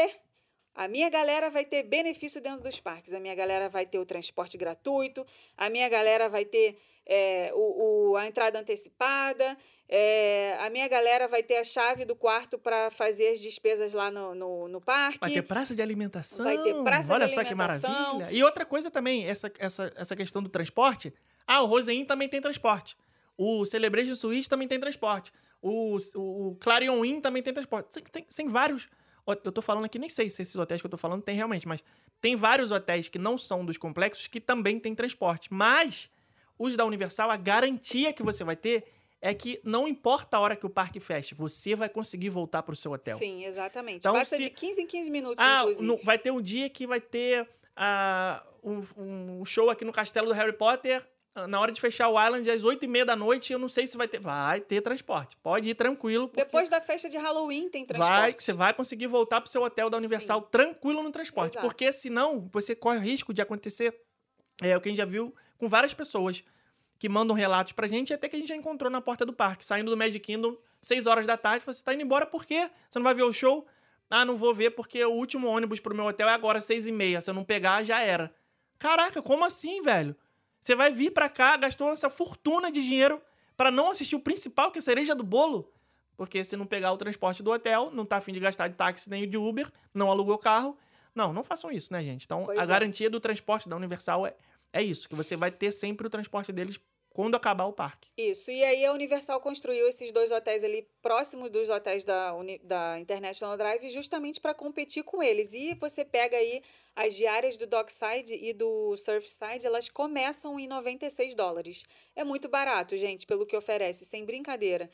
a minha galera vai ter benefício dentro dos parques. A minha galera vai ter o transporte gratuito, a minha galera vai ter é, o, o- a entrada antecipada, é, a minha galera vai ter a chave do quarto para fazer as despesas lá no, no, no parque. Vai ter praça de alimentação. Vai ter praça de Olha só que alimentação. maravilha. E outra coisa também, essa, essa, essa questão do transporte. Ah, o Rosein também tem transporte. O Celebration Suite também tem transporte. O, o, o Clarion Inn também tem transporte. Tem, tem, tem vários. Eu tô falando aqui, nem sei se esses hotéis que eu tô falando tem realmente, mas tem vários hotéis que não são dos complexos que também tem transporte. Mas os da Universal, a garantia que você vai ter é que não importa a hora que o parque feche, você vai conseguir voltar pro seu hotel. Sim, exatamente. Então, Passa se- de 15 em 15 minutos, Ah, no- vai ter um dia que vai ter ah, um, um show aqui no castelo do Harry Potter. ah, Na hora de fechar o Island, às 8 e meia da noite, eu não sei se vai ter. Vai ter transporte. Pode ir tranquilo. Depois da festa de Halloween tem transporte. vai, você vai conseguir voltar pro seu hotel da Universal tranquilo no transporte. Exato. Porque senão você corre o risco de acontecer é, o que a gente já viu com várias pessoas que mandam relatos pra gente, até que a gente já encontrou na porta do parque, saindo do Magic Kingdom, 6 horas da tarde, você tá indo embora por quê? Você não vai ver o show? Ah, não vou ver porque o último ônibus pro meu hotel é agora 6 e meia. Se eu não pegar, já era. Caraca, como assim, velho? Você vai vir pra cá, gastou essa fortuna de dinheiro pra não assistir o principal, que é a cereja do bolo? Porque se não pegar o transporte do hotel, não tá afim de gastar de táxi nem de Uber, não alugou carro. Não, não façam isso, né, gente? Então, Pois a é. garantia do transporte da Universal é, é isso, que você vai ter sempre o transporte deles quando acabar o parque. Isso. E aí a Universal construiu esses dois hotéis ali próximos dos hotéis da, Uni, da International Drive justamente para competir com eles. E você pega aí as diárias do Dockside e do Surfside, elas começam em 96 dólares. É muito barato, gente, pelo que oferece, sem brincadeira.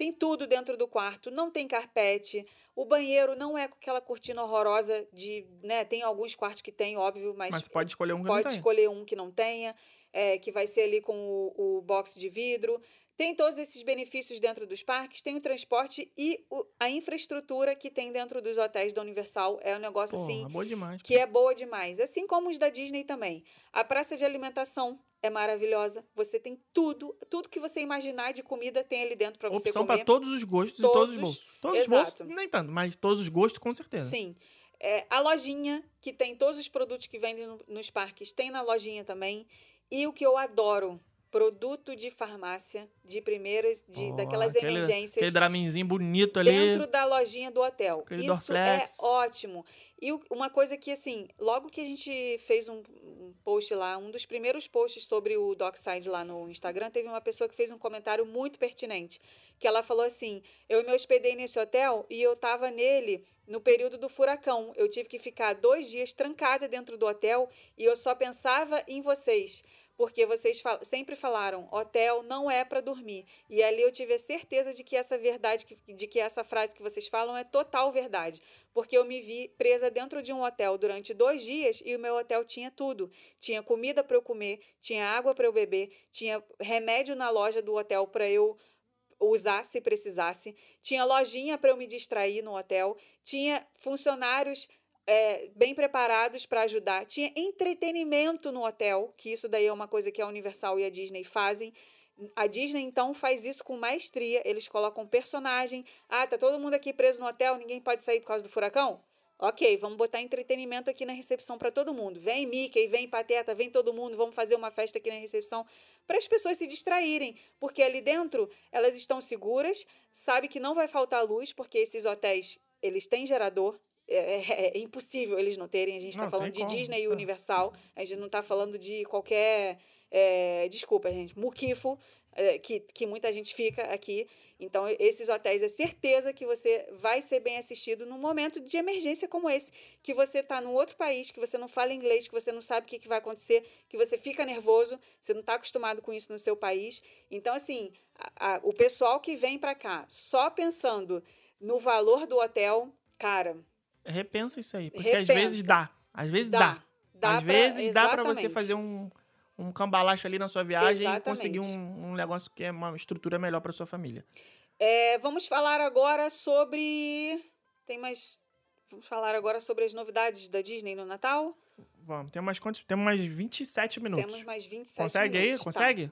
Tem tudo dentro do quarto, não tem carpete. O banheiro não é com aquela cortina horrorosa de, né? Tem alguns quartos que tem, óbvio, mas, Mas pode escolher um que pode não escolher um que não tenha, é, que vai ser ali com o, o box de vidro. Tem todos esses benefícios dentro dos parques, tem o transporte e o- a infraestrutura que tem dentro dos hotéis da Universal. É um negócio Pô, assim boa demais. que é boa demais. Assim como os da Disney também. A praça de alimentação é maravilhosa. Você tem tudo, tudo que você imaginar de comida tem ali dentro para você Opção comer. para todos os gostos e todos os Todos, bolsos. Todos os exato. bolsos, nem tanto, mas todos os gostos, com certeza. Sim. É, a lojinha, que tem todos os produtos que vendem no- nos parques, tem na lojinha também. E o que eu adoro, produto de farmácia, de primeiras, de, Ó, daquelas aquele- emergências. Aquele dramenzinho bonito ali. dentro da lojinha do hotel. Aquele Isso Dorflex. é ótimo. E uma coisa que, assim, logo que a gente fez um, post lá, um dos primeiros posts sobre o Dockside lá no Instagram, teve uma pessoa que fez um comentário muito pertinente. Que ela falou assim: Eu me hospedei nesse hotel e eu tava nele no período do furacão. Eu tive que ficar dois dias trancada dentro do hotel e eu só pensava em vocês porque vocês fal- sempre falaram, hotel não é para dormir. E ali eu tive a certeza de que essa verdade, de que essa frase que vocês falam é total verdade. Porque eu me vi presa dentro de um hotel durante dois dias e o meu hotel tinha tudo. Tinha comida para eu comer, tinha água para eu beber, tinha remédio na loja do hotel para eu usar se precisasse, tinha lojinha para eu me distrair no hotel, tinha funcionários é, bem preparados para ajudar, tinha entretenimento no hotel, que isso daí é uma coisa que a Universal e a Disney fazem. A Disney, então, faz isso com maestria. Eles colocam personagem. Ah, tá todo mundo aqui preso no hotel, ninguém pode sair por causa do furacão? Ok, vamos botar entretenimento aqui na recepção para todo mundo. Vem Mickey, vem Pateta, vem todo mundo, vamos fazer uma festa aqui na recepção para as pessoas se distraírem, porque ali dentro elas estão seguras, sabe que não vai faltar luz, porque esses hotéis, eles têm gerador, é, é- é impossível eles não terem. A gente está falando de como. Disney e Ah. Universal, a gente não está falando de qualquer. é, desculpa, gente, muquifo, é, que, que muita gente fica aqui. Então, esses hotéis é certeza que você vai ser bem assistido num momento de emergência como esse, que você está num outro país, que você não fala inglês, que você não sabe o que, que vai acontecer, que você fica nervoso, você não está acostumado com isso no seu país. Então, assim, a- a- o pessoal que vem para cá só pensando no valor do hotel, cara, Repensa isso aí, porque às Repensa. vezes dá. Às vezes dá. dá. Dá às pra- vezes dá pra você fazer um, um cambalacho ali na sua viagem e Exatamente. conseguir um, um negócio que é uma estrutura melhor pra sua família. É, vamos falar agora sobre. Tem mais. Vamos falar agora sobre as novidades da Disney no Natal? Vamos, tem mais quantos? Temos mais 27 minutos. Temos mais 27 Consegue aí? minutos. tá. Consegue?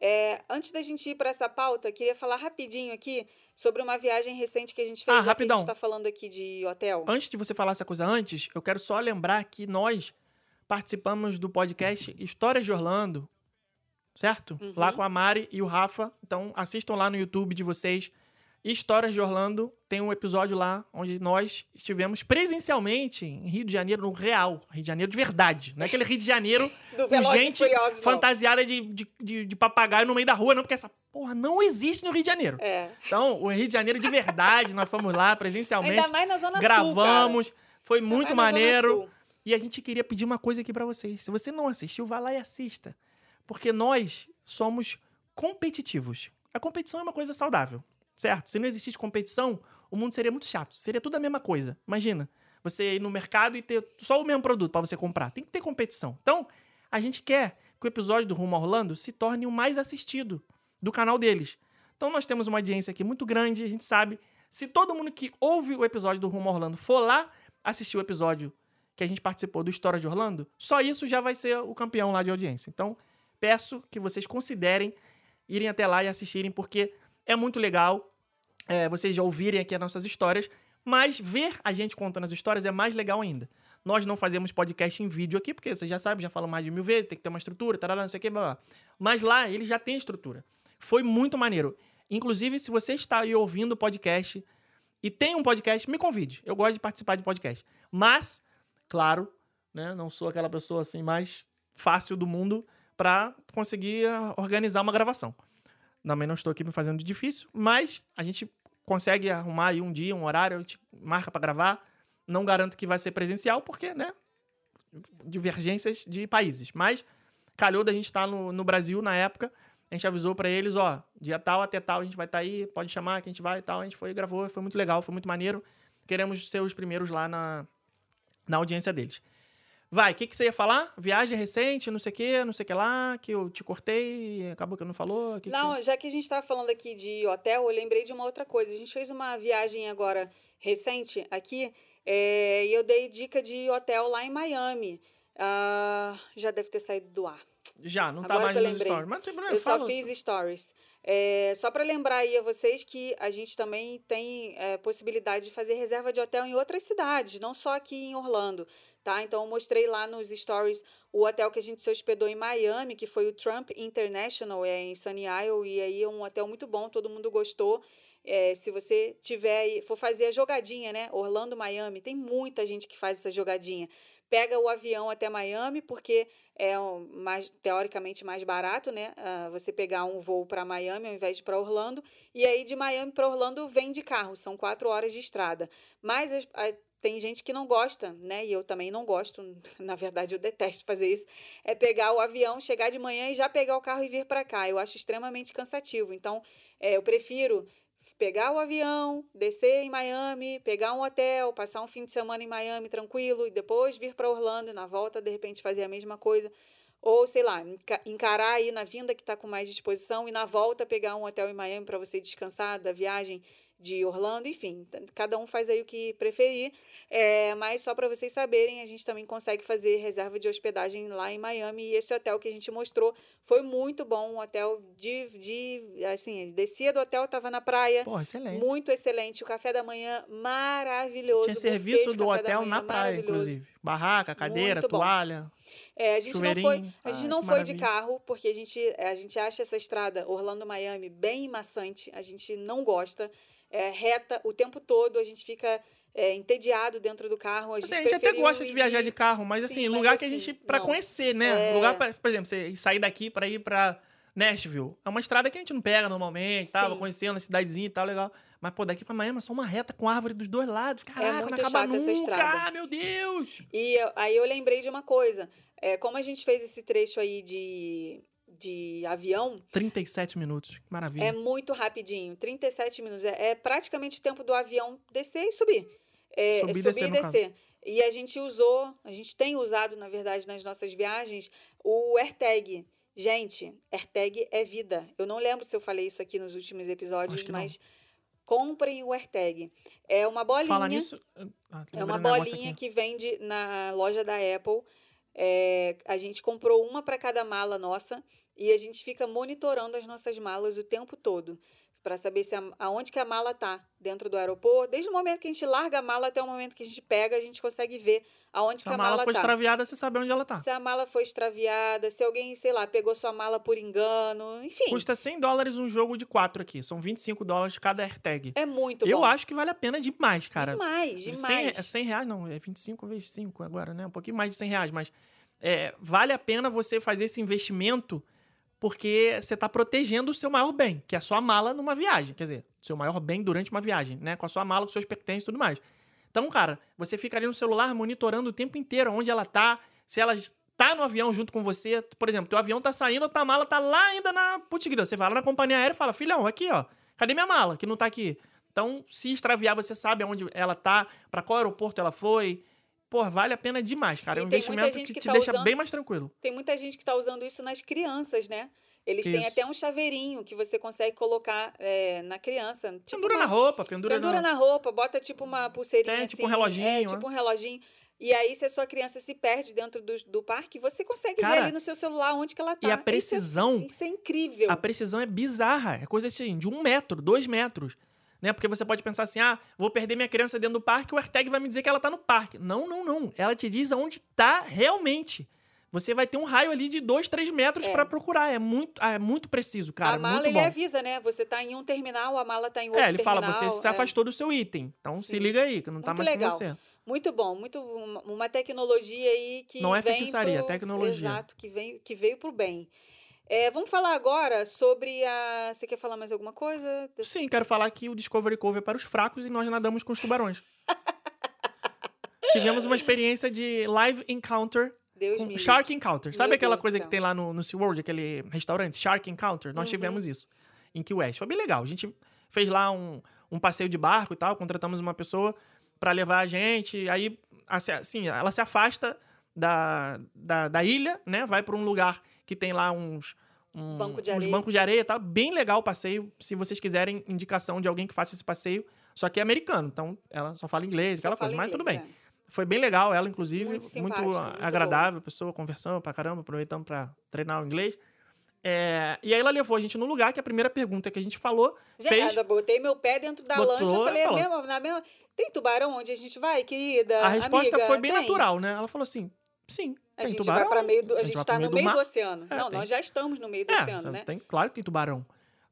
É, antes da gente ir para essa pauta, queria falar rapidinho aqui sobre uma viagem recente que a gente fez. Ah, que a rapidão. gente está falando aqui de hotel. Antes de você falar essa coisa antes, eu quero só lembrar que nós participamos do podcast Histórias de Orlando, certo? Uhum. Lá com a Mari e o Rafa. Então assistam lá no YouTube de vocês. Histórias de Orlando tem um episódio lá onde nós estivemos presencialmente em Rio de Janeiro, no real. Rio de Janeiro de verdade. Não é aquele Rio de Janeiro Do com gente fantasiada de, de, de, de papagaio no meio da rua, não, porque essa porra não existe no Rio de Janeiro. É. Então, o Rio de Janeiro de verdade, nós fomos lá presencialmente Ainda mais na Zona Sul. gravamos, foi cara. muito maneiro. E a gente queria pedir uma coisa aqui pra vocês. Se você não assistiu, vá lá e assista. Porque nós somos competitivos. A competição é uma coisa saudável, certo? Se não existisse competição, o mundo seria muito chato. Seria tudo a mesma coisa. Imagina, você ir no mercado e ter só o mesmo produto pra você comprar. Tem que ter competição. Então, a gente quer que o episódio do Rumo Orlando se torne o mais assistido do canal deles. Então, nós temos uma audiência aqui muito grande, a gente sabe. Se todo mundo que ouve o episódio do Rumo Orlando for lá assistir o episódio que a gente participou do História de Orlando, só isso já vai ser o campeão lá de audiência. Então, peço que vocês considerem irem até lá e assistirem, porque é muito legal é, vocês já ouvirem aqui as nossas histórias, mas ver a gente contando as histórias é mais legal ainda. Nós não fazemos podcast em vídeo aqui, porque vocês já sabem, já falam mais de mil vezes, tem que ter uma estrutura, tarará, não sei o que, blá, blá. Mas lá ele já tem estrutura. Foi muito maneiro. Inclusive, se você está aí ouvindo o podcast e tem um podcast, me convide. Eu gosto de participar de podcast. Mas, claro, né, não sou aquela pessoa assim mais fácil do mundo, pra conseguir ah, organizar uma gravação. Também não estou aqui me fazendo de difícil, mas a gente consegue arrumar aí um dia, um horário, a gente marca pra gravar. Não garanto que vai ser presencial, porque, né? Divergências de países. Mas calhou da gente estar no, no Brasil na época. A gente avisou pra eles, ó, dia tal até tal a gente vai estar aí, pode chamar que a gente vai e tal. A gente foi gravou, foi muito legal, foi muito maneiro. Queremos ser os primeiros lá na, na audiência deles. Vai, o que, que você ia falar? Viagem recente, não sei o que, não sei o que lá, que eu te cortei acabou que não falou? Que que Não, você- já que a gente estava falando aqui de hotel, eu lembrei de uma outra coisa. A gente fez uma viagem agora recente aqui é, e eu dei dica de hotel lá em Miami. Ah, já deve ter saído do ar. Já, não tá Agora mais que eu nos stories. Mas tem problema, Eu só fiz stories. É, só para lembrar aí a vocês que a gente também tem é, possibilidade de fazer reserva de hotel em outras cidades, não só aqui em Orlando, tá? Então eu mostrei lá nos stories o hotel que a gente se hospedou em Miami, que foi o Trump International, é em Sunny Isle, e aí é um hotel muito bom, todo mundo gostou. É, se você tiver for fazer a jogadinha, né? Orlando, Miami, tem muita gente que faz essa jogadinha. Pega o avião até Miami, porque é mais, teoricamente mais barato, né? Ah, você pegar um voo para Miami ao invés de para Orlando. E aí de Miami para Orlando vem de carro, são quatro horas de estrada. Mas as- a- tem gente que não gosta, né? E eu também não gosto, na verdade eu detesto fazer isso. É pegar o avião, chegar de manhã e já pegar o carro e vir para cá. Eu acho extremamente cansativo. Então, é, eu prefiro pegar o avião, descer em Miami, pegar um hotel, passar um fim de semana em Miami tranquilo e depois vir para Orlando e na volta de repente fazer a mesma coisa. Ou, sei lá, enca- encarar aí na vinda que está com mais disposição e na volta pegar um hotel em Miami para você descansar da viagem de Orlando, enfim, cada um faz aí o que preferir. É, mas só para vocês saberem, a gente também consegue fazer reserva de hospedagem lá em Miami. E esse hotel que a gente mostrou foi muito bom. Um hotel de. de assim, descia do hotel, tava na praia. Porra, excelente. Muito excelente. O café da manhã maravilhoso. Tinha serviço do hotel manhã na praia, inclusive. Barraca, cadeira, toalha. É, a gente não foi, a gente Ah, não foi de carro, porque a gente, a gente acha essa estrada Orlando-Miami bem maçante, a gente não gosta. É reta o tempo todo, a gente fica é, entediado dentro do carro. A gente, Assim, a gente até gosta de viajar de carro, mas Sim, assim, mas lugar que a assim, gente. pra não. conhecer, né? É. Lugar, pra, por exemplo, você sair daqui pra ir pra Nashville. É uma estrada que a gente não pega normalmente, tá? Vou Sim. conhecendo a cidadezinha e tal, legal. Mas, pô, daqui pra Miami é só uma reta com árvore dos dois lados. Caraca, muito não acaba nunca. essa estrada. Ah, meu Deus! E eu- aí eu lembrei de uma coisa. É, como a gente fez esse trecho aí de, de avião, 37 minutos. Maravilha. É muito rapidinho, 37 minutos. É, é praticamente o tempo do avião descer e subir. É, Subir é e subir descer, e caso. descer. E a gente usou, a gente tem usado, na verdade, nas nossas viagens, o AirTag. Gente, AirTag é vida. Eu não lembro se eu falei isso aqui nos últimos episódios, que não. mas comprem o AirTag. É uma bolinha. Fala nisso. Ah, É uma um bolinha que vende na loja da Apple. É, a gente comprou uma para cada mala nossa e a gente fica monitorando as nossas malas o tempo todo para saber se a, aonde que a mala tá dentro do aeroporto. Desde o momento que a gente larga a mala até o momento que a gente pega, a gente consegue ver aonde Se que a a mala mala for tá. extraviada, você sabe onde ela tá. Se a mala foi extraviada, se alguém, sei lá, pegou sua mala por engano, enfim. Custa 100 dólares um jogo de 4 aqui. São 25 dólares cada AirTag. É muito Eu bom. acho que vale a pena demais, cara. demais, 100, demais. é 100 reais, não, é 25 vezes 5 agora, né? Um pouquinho mais de 100 reais, mas é, vale a pena você fazer esse investimento porque você tá protegendo o seu maior bem, que é a sua mala numa viagem. Quer dizer, seu maior bem durante uma viagem, né? Com a sua mala, com seus pertences e tudo mais. Então, cara, você fica ali no celular monitorando o tempo inteiro onde ela tá, se ela tá no avião junto com você. Por exemplo, teu avião tá saindo, tua mala tá lá ainda na putigrila. Você vai lá na companhia aérea e fala, filhão, aqui, ó, cadê minha mala? Que não tá aqui. Então, se extraviar, você sabe aonde ela tá, pra qual aeroporto ela foi. Pô, vale a pena demais, cara. E é um investimento que, que te tá deixa usando- bem mais tranquilo. Tem muita gente que está usando isso nas crianças, né? Eles têm Isso. até um chaveirinho que você consegue colocar é, na criança. Tipo pendura uma- na roupa, pendura, Pendura na... na roupa, bota tipo uma pulseirinha Tem, assim. tipo um reloginho, É, né? tipo um reloginho. E aí, se a sua criança se perde dentro do, do parque, você consegue ver Cara, ali no seu celular onde que ela tá. e a Isso é- precisão- Isso é, incrível. A precisão é bizarra. É coisa assim, de um metro, dois metros. Né? Porque você pode pensar assim, ah, vou perder minha criança dentro do parque, o AirTag vai me dizer que ela tá no parque. Não, não, não. Ela te diz aonde tá realmente. Você vai ter um raio ali de dois, três metros É. pra procurar. É muito, ah, é muito preciso, cara. a mala muito ele bom. avisa, né? Você tá em um terminal, a mala tá em outro É, ele fala, terminal. você se é. afastou do seu item. Então se Sim. liga aí, que não tá Muito mais legal. com você. Muito bom, muito uma, tecnologia aí que Não é feitiçaria, é pro- tecnologia. Exato, que vem que veio pro bem. É, vamos falar agora sobre a. Você quer falar mais alguma coisa? Sim, quero falar que o Discovery Cove é para os fracos e nós nadamos com os tubarões. Tivemos uma experiência de live encounter Deus com Shark. Encounter. Sabe Meu aquela Deus coisa que tem lá no, no SeaWorld, aquele restaurante? Shark Encounter? Nós Uhum. tivemos isso em Key West. Foi bem legal. A gente fez lá um, um passeio de barco e tal, contratamos uma pessoa para levar a gente. Aí, assim, ela se afasta da, da, da ilha, né? Vai para um lugar que tem lá uns... um- Banco de uns areia. bancos de areia, tá? Bem legal o passeio. Se vocês quiserem indicação de alguém que faça esse passeio. Só que é americano, então ela só fala inglês, Só aquela fala coisa. Mas tudo inglês, bem. é. Foi bem legal ela, inclusive. Muito Muito, muito agradável, pessoa conversando pra caramba, aproveitando pra treinar o inglês. É, e aí ela levou a gente no lugar que a primeira pergunta que a gente falou Já, fez. eu botei meu pé dentro da Botou, lancha e falei, é mesmo, na mesma. Tem tubarão onde a gente vai, querida? A resposta Amiga, foi bem tem? natural, né? Ela falou assim: sim, A gente tubarão. vai para meio do, a gente vai está no meio do, mar. oceano. É, não, tem. nós já estamos no meio do É, oceano, né? tem, claro que tem tubarão.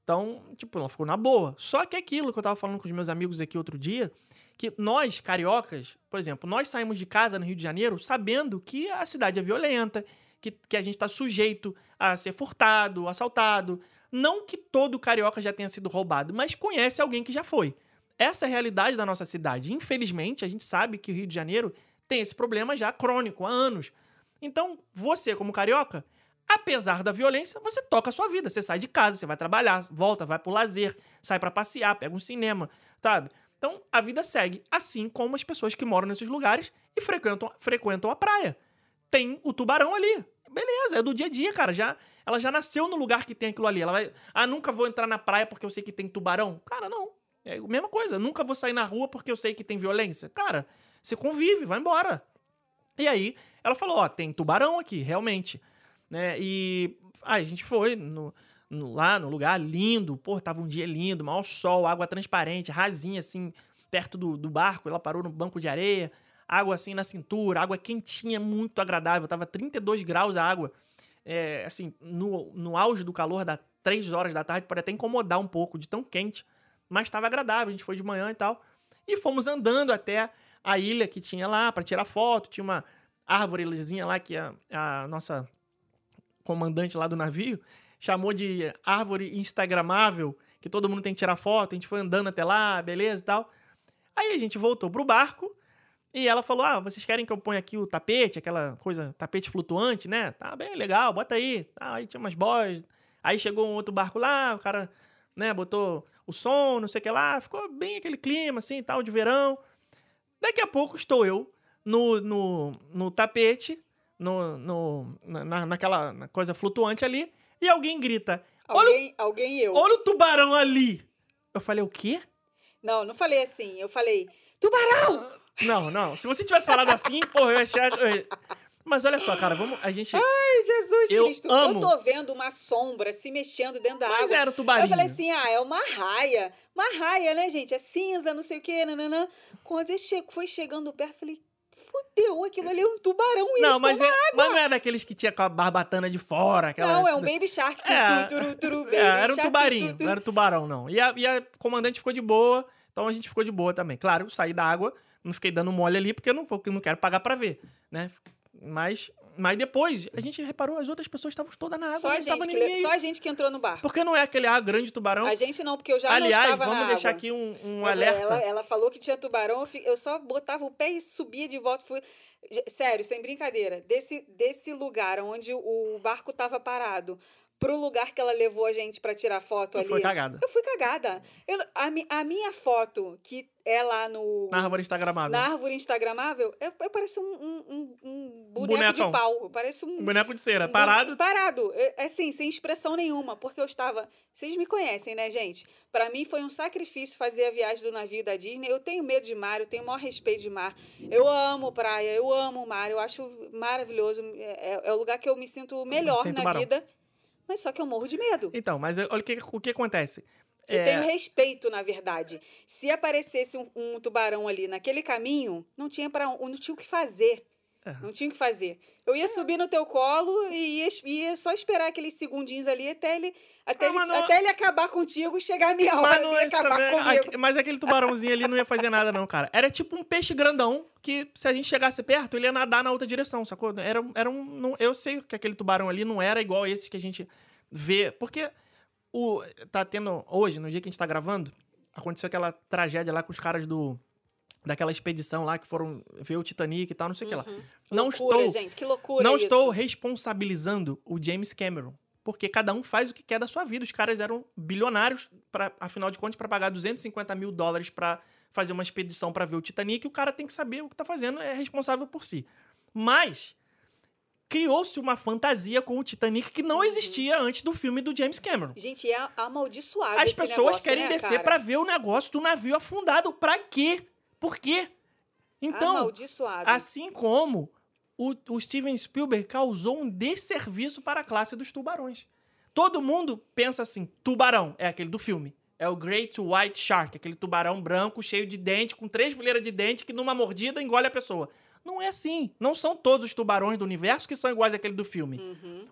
Então, tipo, ela ficou na boa. Só que aquilo que eu tava falando com os meus amigos aqui outro dia, que nós, cariocas, por exemplo, nós saímos de casa no Rio de Janeiro sabendo que a cidade é violenta, que, que a gente tá sujeito a ser furtado, assaltado. Não que todo carioca já tenha sido roubado, mas conhece alguém que já foi. Essa é a realidade da nossa cidade. Infelizmente, a gente sabe que o Rio de Janeiro tem esse problema já crônico há anos. Então, você, como carioca, apesar da violência, você toca a sua vida. Você sai de casa, você vai trabalhar, volta, vai pro lazer, sai pra passear, pega um cinema, sabe? Então, a vida segue, assim como as pessoas que moram nesses lugares e frequentam, frequentam a praia. Tem o tubarão ali. Beleza, é do dia a dia, cara. Já, ela já nasceu no lugar que tem aquilo ali. Ela vai. Ah, nunca vou entrar na praia porque eu sei que tem tubarão. Cara, não. É a mesma coisa. Nunca vou sair na rua porque eu sei que tem violência. Cara, você convive, vai embora. E aí, ela falou: Ó, tem tubarão aqui, realmente. Né? E aí a gente foi no, no- lá no lugar lindo. Pô, tava um dia lindo, maior sol, água transparente, rasinha assim, perto do, do barco. Ela parou no banco de areia, água assim na cintura, água quentinha, muito agradável. Tava 32 graus a água. É, assim, no, no auge do calor, da 3 horas da tarde, pode até incomodar um pouco de tão quente. Mas estava agradável, a gente foi de manhã e tal. E fomos andando até a ilha que tinha lá para tirar foto. Tinha uma árvorezinha lá que a, a nossa comandante lá do navio chamou de árvore instagramável, que todo mundo tem que tirar foto. A gente foi andando até lá, beleza e tal. Aí a gente voltou pro barco e ela falou: Ah, vocês querem que eu ponha aqui o tapete, aquela coisa, tapete flutuante, né? Tá bem legal, bota aí. Tá, aí tinha umas boias. Aí chegou um outro barco lá, o cara, né, botou o som, não sei o que lá. Ficou bem aquele clima, assim, tal, de verão. Daqui a pouco estou eu no, no, no tapete, no, no, na, naquela na coisa flutuante ali, e alguém grita: Olha, Alguém, alguém e eu. olha o tubarão ali! Eu falei: O quê? Não, não falei assim. Eu falei, tubarão! Não, não. Se você tivesse falado assim, porra, eu ia achar. Eu- Mas olha só, cara, vamos. A gente. Ai, Jesus Eu Cristo. amo. Eu tô vendo uma sombra se mexendo dentro da Mas água. era o tubarinho. Eu falei assim, ah, é uma raia. Uma raia, né, gente? É cinza, não sei o quê, nananã. Quando ele che- foi chegando perto, eu falei, fudeu, aquilo ali é um tubarão e Não, mas, é, na mas água. não é daqueles que tinha com a barbatana de fora. Aquela... Não, é um baby shark. Tu, É. tu, turu, turu, baby É, era um shark, tubarinho, tu, tu, tu. não era tubarão, não. E a, e a comandante ficou de boa, então a gente ficou de boa também. Claro, eu saí da água, não fiquei dando mole ali, porque eu não, porque eu não quero pagar pra ver, né? Mas, mas depois, a gente reparou, as outras pessoas estavam todas na água, Só a, gente que, ninguém. só a gente que entrou no barco. Porque não é aquele ah, grande tubarão. A gente não, porque eu já Aliás, não estava vamos deixar água. aqui um, um alerta. Ela, ela falou que tinha tubarão, eu, só botava o pé e subia de volta. Fui... Sério, sem brincadeira. Desse, desse lugar onde o barco estava parado pro lugar que ela levou a gente para tirar foto Tu ali. foi cagada. Eu fui cagada. Eu- a, a minha foto, que é lá no. Na árvore instagramável. na árvore instagramável, eu, eu pareço um, um, um- um boneco bonecão. de pau. Eu pareço um, Um boneco de cera, um bu- parado. Parado. É, Assim, sem expressão nenhuma. Porque eu estava. Vocês me conhecem, né, gente? Pra mim foi um sacrifício fazer a viagem do navio da Disney. Eu tenho medo de mar, eu tenho o maior respeito de mar. Eu amo praia, eu amo o mar, eu acho maravilhoso. É, é o lugar que eu me sinto melhor na vida. Mas só que eu morro de medo. Então, mas olha o que, o que acontece. Eu É, tenho respeito, na verdade. Se aparecesse um, um tubarão ali naquele caminho, não tinha para não tinha o que fazer. Não tinha o que fazer. Eu ia subir no teu colo e ia, ia só esperar aqueles segundinhos ali até ele, até, Ah, ele, não- até ele acabar contigo e chegar a minha hora Mas, não é acabar comigo. mas aquele tubarãozinho ali não ia fazer nada, não, cara. Era tipo um peixe grandão que, se a gente chegasse perto, ele ia nadar na outra direção, sacou? Era, era um. não- eu sei que aquele tubarão ali não era igual esse que a gente vê. Porque o, tá tendo. Hoje, no dia que a gente tá gravando, aconteceu aquela tragédia lá com os caras do. Daquela expedição lá que foram ver o Titanic e tal, não sei o que lá. Não Uhum. loucura, estou. gente, que loucura Não isso. estou responsabilizando o James Cameron. Porque cada um faz o que quer da sua vida. Os caras eram bilionários, pra, afinal de contas, para pagar 250 mil dólares para fazer uma expedição para ver o Titanic. O cara tem que saber o que tá fazendo, é responsável por si. Mas criou-se uma fantasia com o Titanic que Uhum. não existia antes do filme do James Cameron. Gente, é amaldiçoado As pessoas negócio, querem né, descer para ver o negócio do navio afundado. Pra quê? Por quê? Então. Assim como o, o Steven Spielberg causou um desserviço para a classe dos tubarões. Todo mundo pensa assim: tubarão é aquele do filme. É o Great White Shark, aquele tubarão branco cheio de dente, com três fileiras de dente que numa mordida engole a pessoa. Não é assim. Não são todos os tubarões do universo que são iguais àquele do filme.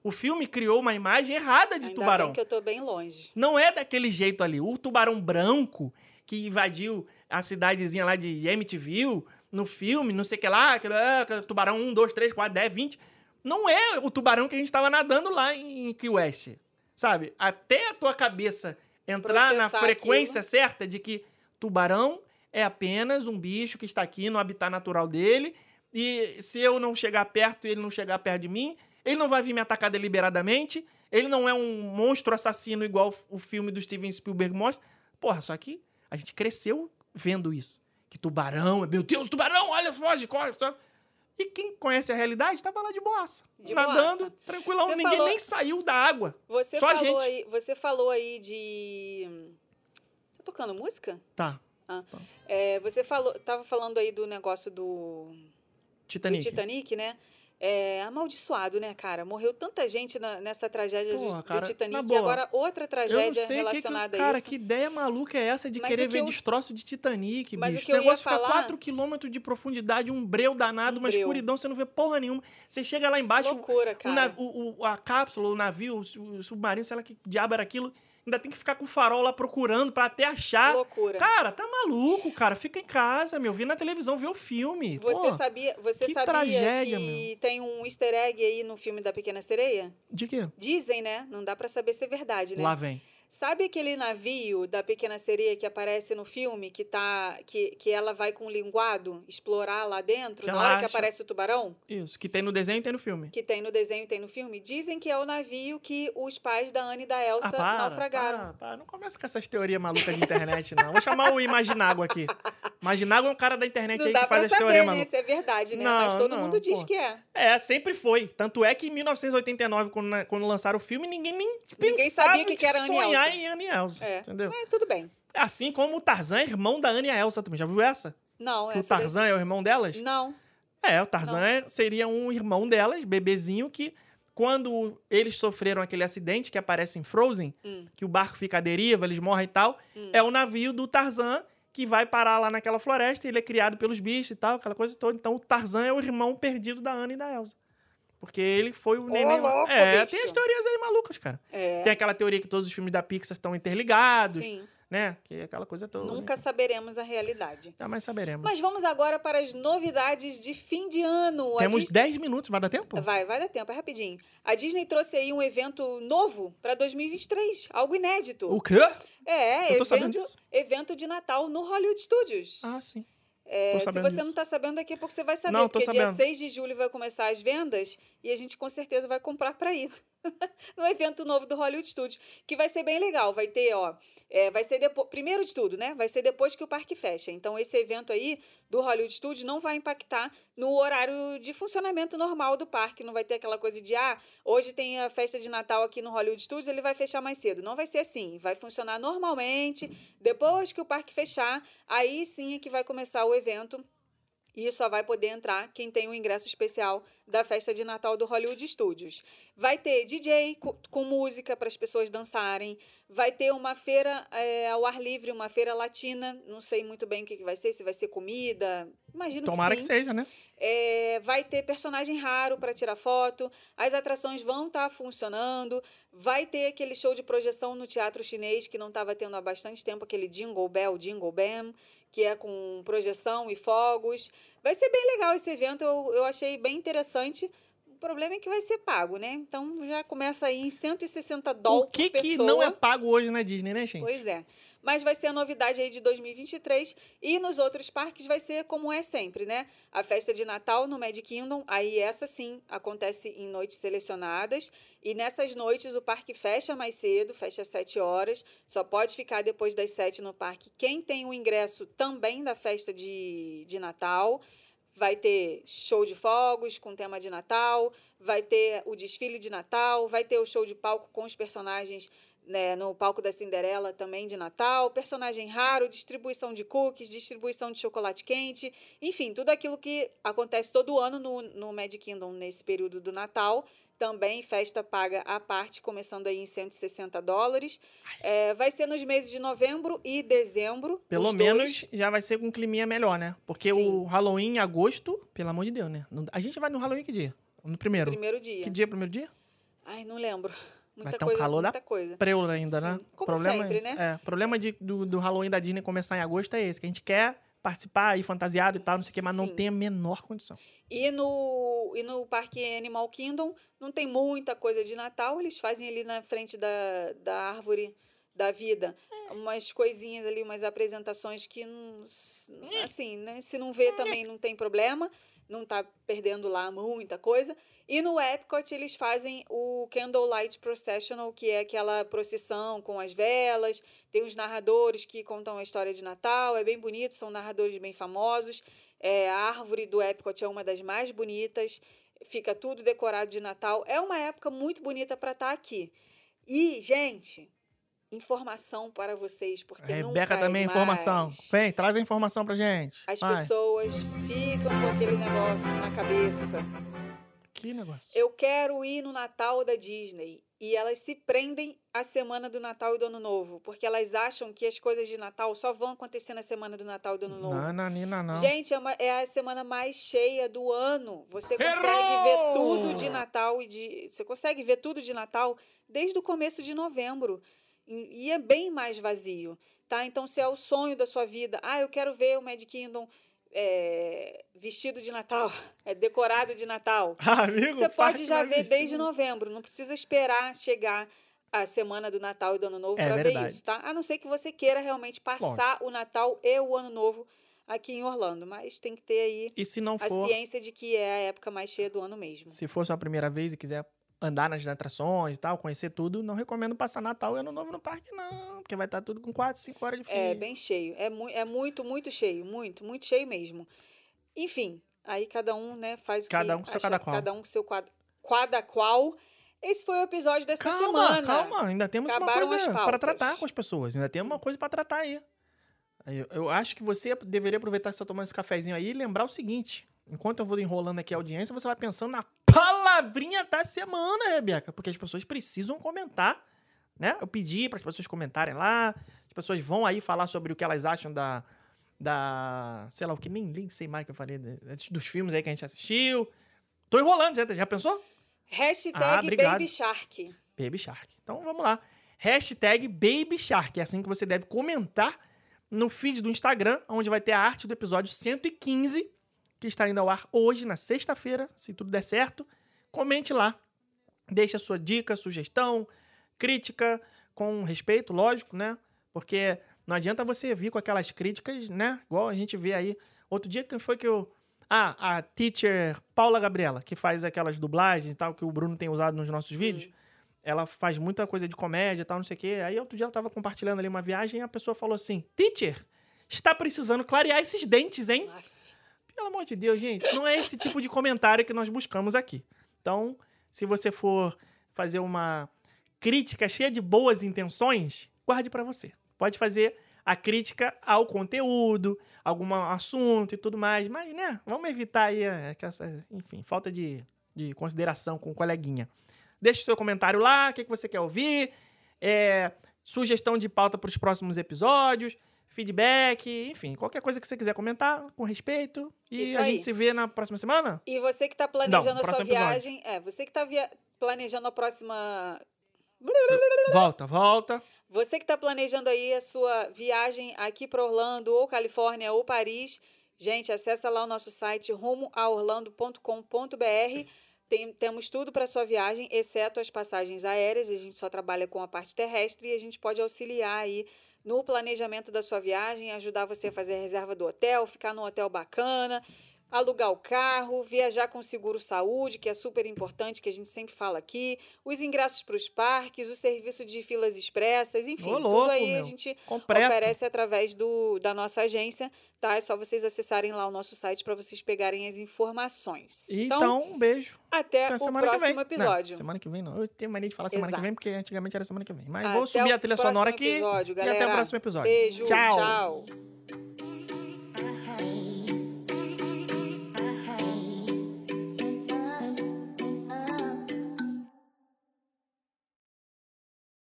O filme criou uma imagem errada de Uhum. Ainda tubarão. bem que eu tô bem longe. Não é daquele jeito ali. O tubarão branco que invadiu a cidadezinha lá de Amityville no filme, não sei o que lá, aquele, ah, tubarão 1, 2, 3, 4, 10, 20. Não é o tubarão que a gente tava nadando lá em Key West. Sabe? Até a tua cabeça entrar na Processar frequência certa de que tubarão é apenas um bicho que está aqui no habitat natural dele e se eu não chegar perto e ele não chegar perto de mim, ele não vai vir me atacar deliberadamente, ele não é um monstro assassino igual o filme do Steven Spielberg mostra. Porra, só que a gente cresceu vendo isso. Que tubarão, meu Deus, tubarão, olha, foge, corre. Só... E quem conhece a realidade tava lá de boaça. De nadando, boaça. tranquilão, Você ninguém falou- nem saiu da água. Você Só a falou gente. aí, você falou aí de Tá tocando música? Tá, É, você falou, tava falando aí do negócio do, do Titanic. Titanic, né? É amaldiçoado, né, cara? Morreu tanta gente na- nessa tragédia Porra, do, cara, do Titanic e agora outra tragédia sei que que, relacionada cara, a isso. que ideia maluca é essa de Mas querer o que ver eu- destroço de Titanic, Mas o bicho? que eu ia negócio fica falar- 4 km de profundidade, um breu danado, Um uma breu. escuridão, você não vê porra nenhuma. Você chega lá embaixo, Loucura, o, cara. o- o- a cápsula, o navio, o, o submarino, sei lá que diabo era aquilo, ainda tem que ficar com o farol lá procurando pra até achar. Loucura. Cara, tá maluco, cara. Fica em casa, meu. Vi na televisão, vê o filme. Você Pô, sabia, você que sabia tragédia, que tem um easter egg aí no filme da Pequena Sereia? De quê? Dizem, né? Não dá pra saber se é verdade, né? Lá vem. Sabe aquele navio da Pequena Sereia que aparece no filme, que tá que, que ela vai com o linguado explorar lá dentro, Que na hora que acha- aparece o tubarão? Isso. Que tem no desenho e tem no filme. Que tem no desenho e tem no filme? Dizem que é o navio que os pais da Anne e da Elsa Ah, para, naufragaram. para, para. Não começa com essas teorias malucas de internet, não. Vou chamar o Imaginágua aqui. Imaginágua é um cara da internet Não aí que faz as teorias saber, né, malucas. se é verdade, né? Não, Mas todo não, mundo diz pô. que é. É, sempre foi. Tanto é que em 1989, quando, na- quando lançaram o filme, ninguém nem pensava Ninguém sabia que que era Anne sonhar Elsa. Em Anne Elsa, É. entendeu? Mas tudo bem. Assim como o Tarzan é irmão da Anne Elsa também. Já viu essa? Não, Que o essa Tarzan é o irmão delas? Não. É, o Tarzan é- seria um irmão delas, bebezinho, que quando eles sofreram aquele acidente que aparece em Frozen, Hum. que o barco fica à deriva, eles morrem e tal, é o navio do Tarzan que vai parar lá naquela floresta, ele é criado pelos bichos e tal, aquela coisa toda. Então o Tarzan é o irmão perdido da Ana e da Elsa. Porque ele foi o neném. louco, é, bicho. tem as teorias aí malucas, cara. É. Tem aquela teoria que todos os filmes da Pixar estão interligados, Sim. né? Que é aquela coisa toda. Nunca saberemos a realidade. Jamais saberemos. Mas vamos agora para as novidades de fim de ano. Temos Dis- 10 minutos, vai dar tempo? Vai, vai dar tempo, é rapidinho. A Disney trouxe aí um evento novo para 2023, algo inédito. O quê? É, Eu tô sabendo evento, disso. evento de Natal no Hollywood Studios. Ah, sim. É, se você disso. não está sabendo, daqui a pouco você vai saber, Não, porque dia sabendo. 6 de julho vai começar as vendas e a gente com certeza vai comprar para ir no evento novo do Hollywood Studios, que vai ser bem legal. Vai ter, ó, é, vai ser depois, primeiro de tudo, né? Vai ser depois que o parque fecha. Então esse evento aí do Hollywood Studios não vai impactar no horário de funcionamento normal do parque, não vai ter aquela coisa de ah, hoje tem a festa de Natal aqui no Hollywood Studios, ele vai fechar mais cedo. Não vai ser assim, vai funcionar normalmente. Depois que o parque fechar, aí sim é que vai começar o evento. E só vai poder entrar quem tem o ingresso especial da festa de Natal do Hollywood Studios. Vai ter DJ co- com música para as pessoas dançarem. Vai ter uma feira é, ao ar livre, uma feira latina. Não sei muito bem o que que vai ser, se vai ser comida. Imagino Tomara que que sim. seja, né? É, vai ter personagem raro para tirar foto, as atrações vão estar tá funcionando, vai ter aquele show de projeção no teatro chinês que não estava tendo há bastante tempo, aquele Jingle Bell, Jingle Bam, que é com projeção e fogos. Vai ser bem legal esse evento, eu, eu achei bem interessante. O problema é que vai ser pago, né? Então já começa aí em 160 dólares O que por que pessoa. não é pago hoje na Disney, né, gente? Pois é. Mas vai ser a novidade aí de 2023 e nos outros parques vai ser como é sempre, né? A festa de Natal no Magic Kingdom, aí essa sim acontece em noites selecionadas e nessas noites o parque fecha mais cedo, fecha às 7 horas, só pode ficar depois das 7 no parque quem tem o ingresso também da festa de, de Natal. Vai ter show de fogos com tema de Natal, vai ter o desfile de Natal, vai ter o show de palco com os personagens né, no palco da Cinderela também de Natal, personagem raro, distribuição de cookies, distribuição de chocolate quente, enfim, tudo aquilo que acontece todo ano no, no Magic Kingdom nesse período do Natal. Também festa paga à parte, começando aí em 160 dólares. É, vai ser nos meses de novembro e dezembro. Pelo os menos dois. já vai ser com um climinha melhor, né? Porque Sim. o Halloween em agosto, pelo amor de Deus, né? A gente vai no Halloween que dia? No primeiro. Primeiro dia. Que dia é o primeiro dia? Ai, não lembro. Muita ter um coisa, calor muita coisa. Preula ainda, né? Sim, como problema sempre, é né? É, problema de, do, do Halloween da Disney começar em agosto é esse, que a gente quer participar, ir fantasiado e tal, não sei o que, mas não tem a menor condição. E no, e no Parque Animal Kingdom não tem muita coisa de Natal, eles fazem ali na frente da, da árvore da vida. Umas coisinhas ali, umas apresentações que, não, assim, né? Se não vê também não tem problema, não tá perdendo lá muita coisa. E no Epcot eles fazem o Candlelight Processional, que é aquela procissão com as velas, tem os narradores que contam a história de Natal, é bem bonito, são narradores bem famosos. É, a árvore do Epcot é uma das mais bonitas, fica tudo decorado de Natal. É uma época muito bonita para estar aqui. E, gente, informação para vocês, porque A nunca Rebeca é também, demais. informação. Vem, traz a informação pra gente. As Vai. pessoas ficam com aquele negócio na cabeça. Que negócio. Eu quero ir no Natal da Disney. E elas se prendem à semana do Natal e do Ano Novo, porque elas acham que as coisas de Natal só vão acontecer na semana do Natal e do Ano Novo. Não, não, Nina, não. Gente, é, uma- é a semana mais cheia do ano. Você Errou! consegue ver tudo de Natal e de. Você consegue ver tudo de Natal desde o começo de novembro. E é bem mais vazio. Tá? Então, se é o sonho da sua vida, ah, eu quero ver o Mad Kingdom é, vestido de Natal, é decorado de Natal. Ah, amigo, Você pode já ver vestir. desde novembro, não precisa esperar chegar a semana do Natal e do Ano Novo É para ver isso, tá? A não ser que você queira realmente passar o Natal e o Ano Novo aqui em Orlando, mas tem que ter aí E se não a for, ciência de que é a época mais cheia do ano mesmo. se for sua primeira vez e quiser andar nas atrações e tal, conhecer tudo, não recomendo passar Natal e Ano Novo no parque, não. Porque vai estar tudo com 4, 5 horas de fila. É bem cheio, é, mu é muito, muito cheio, muito, muito cheio mesmo. Enfim, aí cada um, né, faz o Cada que um com seu cada qual. Cada um com seu quad, cada qual. Esse foi o episódio dessa Calma, semana. calma. Ainda temos Acabaram uma coisa para tratar com as pessoas. Ainda tem uma coisa para tratar aí. Eu, eu acho que você deveria aproveitar que você tá tomando esse cafezinho aí e lembrar o seguinte. Enquanto eu vou enrolando aqui a audiência, você vai pensando na palavrinha da semana, Rebeca. Porque as pessoas precisam comentar, né? Eu pedi para as pessoas comentarem lá. As pessoas vão aí falar sobre o que elas acham da... da sei lá, o que nem, nem sei mais que eu falei. Dos filmes aí que a gente assistiu. Tô enrolando, já, já pensou? Hashtag Ah. Baby Shark. Baby Shark. Então vamos lá. Hashtag Baby Shark. É assim que você deve comentar no feed do Instagram, onde vai ter a arte do episódio 115, que está indo ao ar hoje, na sexta-feira, se tudo der certo. Comente lá. Deixe a sua dica, sugestão, crítica, com respeito, lógico, né? Porque não adianta você vir com aquelas críticas, né? Igual a gente vê aí. Outro dia, quem foi que eu. Ah, a teacher Paula Gabriela, que faz aquelas dublagens e tal, que o Bruno tem usado nos nossos vídeos. Ela faz muita coisa de comédia e tal, não sei o quê. Aí outro dia ela tava compartilhando ali uma viagem e a pessoa falou assim: Teacher, está precisando clarear esses dentes, hein? Aff. Pelo amor de Deus, gente, não é esse tipo de comentário que nós buscamos aqui. Então, se você for fazer uma crítica cheia de boas intenções, guarde pra você. Pode fazer a crítica ao conteúdo, algum assunto e tudo mais, mas, né, vamos evitar aí que essa, enfim, falta de, de consideração com o coleguinha. Deixe seu comentário lá, o que, que você quer ouvir, é, sugestão de pauta para os próximos episódios. Feedback, enfim, qualquer coisa que você quiser comentar com respeito. E Isso a aí. gente se vê na próxima semana? E você que tá planejando Não, a sua episódio. viagem. É, você que tá via- planejando a próxima. Volta, volta. Você que está planejando aí a sua viagem aqui para Orlando, ou Califórnia, ou Paris, gente, acessa lá o nosso site rumoaorlando.com.br. Tem, temos tudo para sua viagem, exceto as passagens aéreas. A gente só trabalha com a parte terrestre e a gente pode auxiliar aí no planejamento da sua viagem, ajudar você a fazer a reserva do hotel, ficar num hotel bacana, alugar o carro, viajar com seguro saúde, que é super importante, que a gente sempre fala aqui, os ingressos para os parques, o serviço de filas expressas, enfim, Ô, tudo louco, aí a meu. gente Completo. oferece através do, da nossa agência, tá? É só vocês acessarem lá o nosso site para vocês pegarem as informações. Então, um beijo. até, Até o semana que próximo vem. episódio. Não, semana que vem não. Eu tenho mania de falar semana que Exato. vem, porque antigamente era semana que vem. Mas Até vou subir o a trilha sonora aqui. episódio, e até o próximo episódio. Beijo, Tchau. tchau.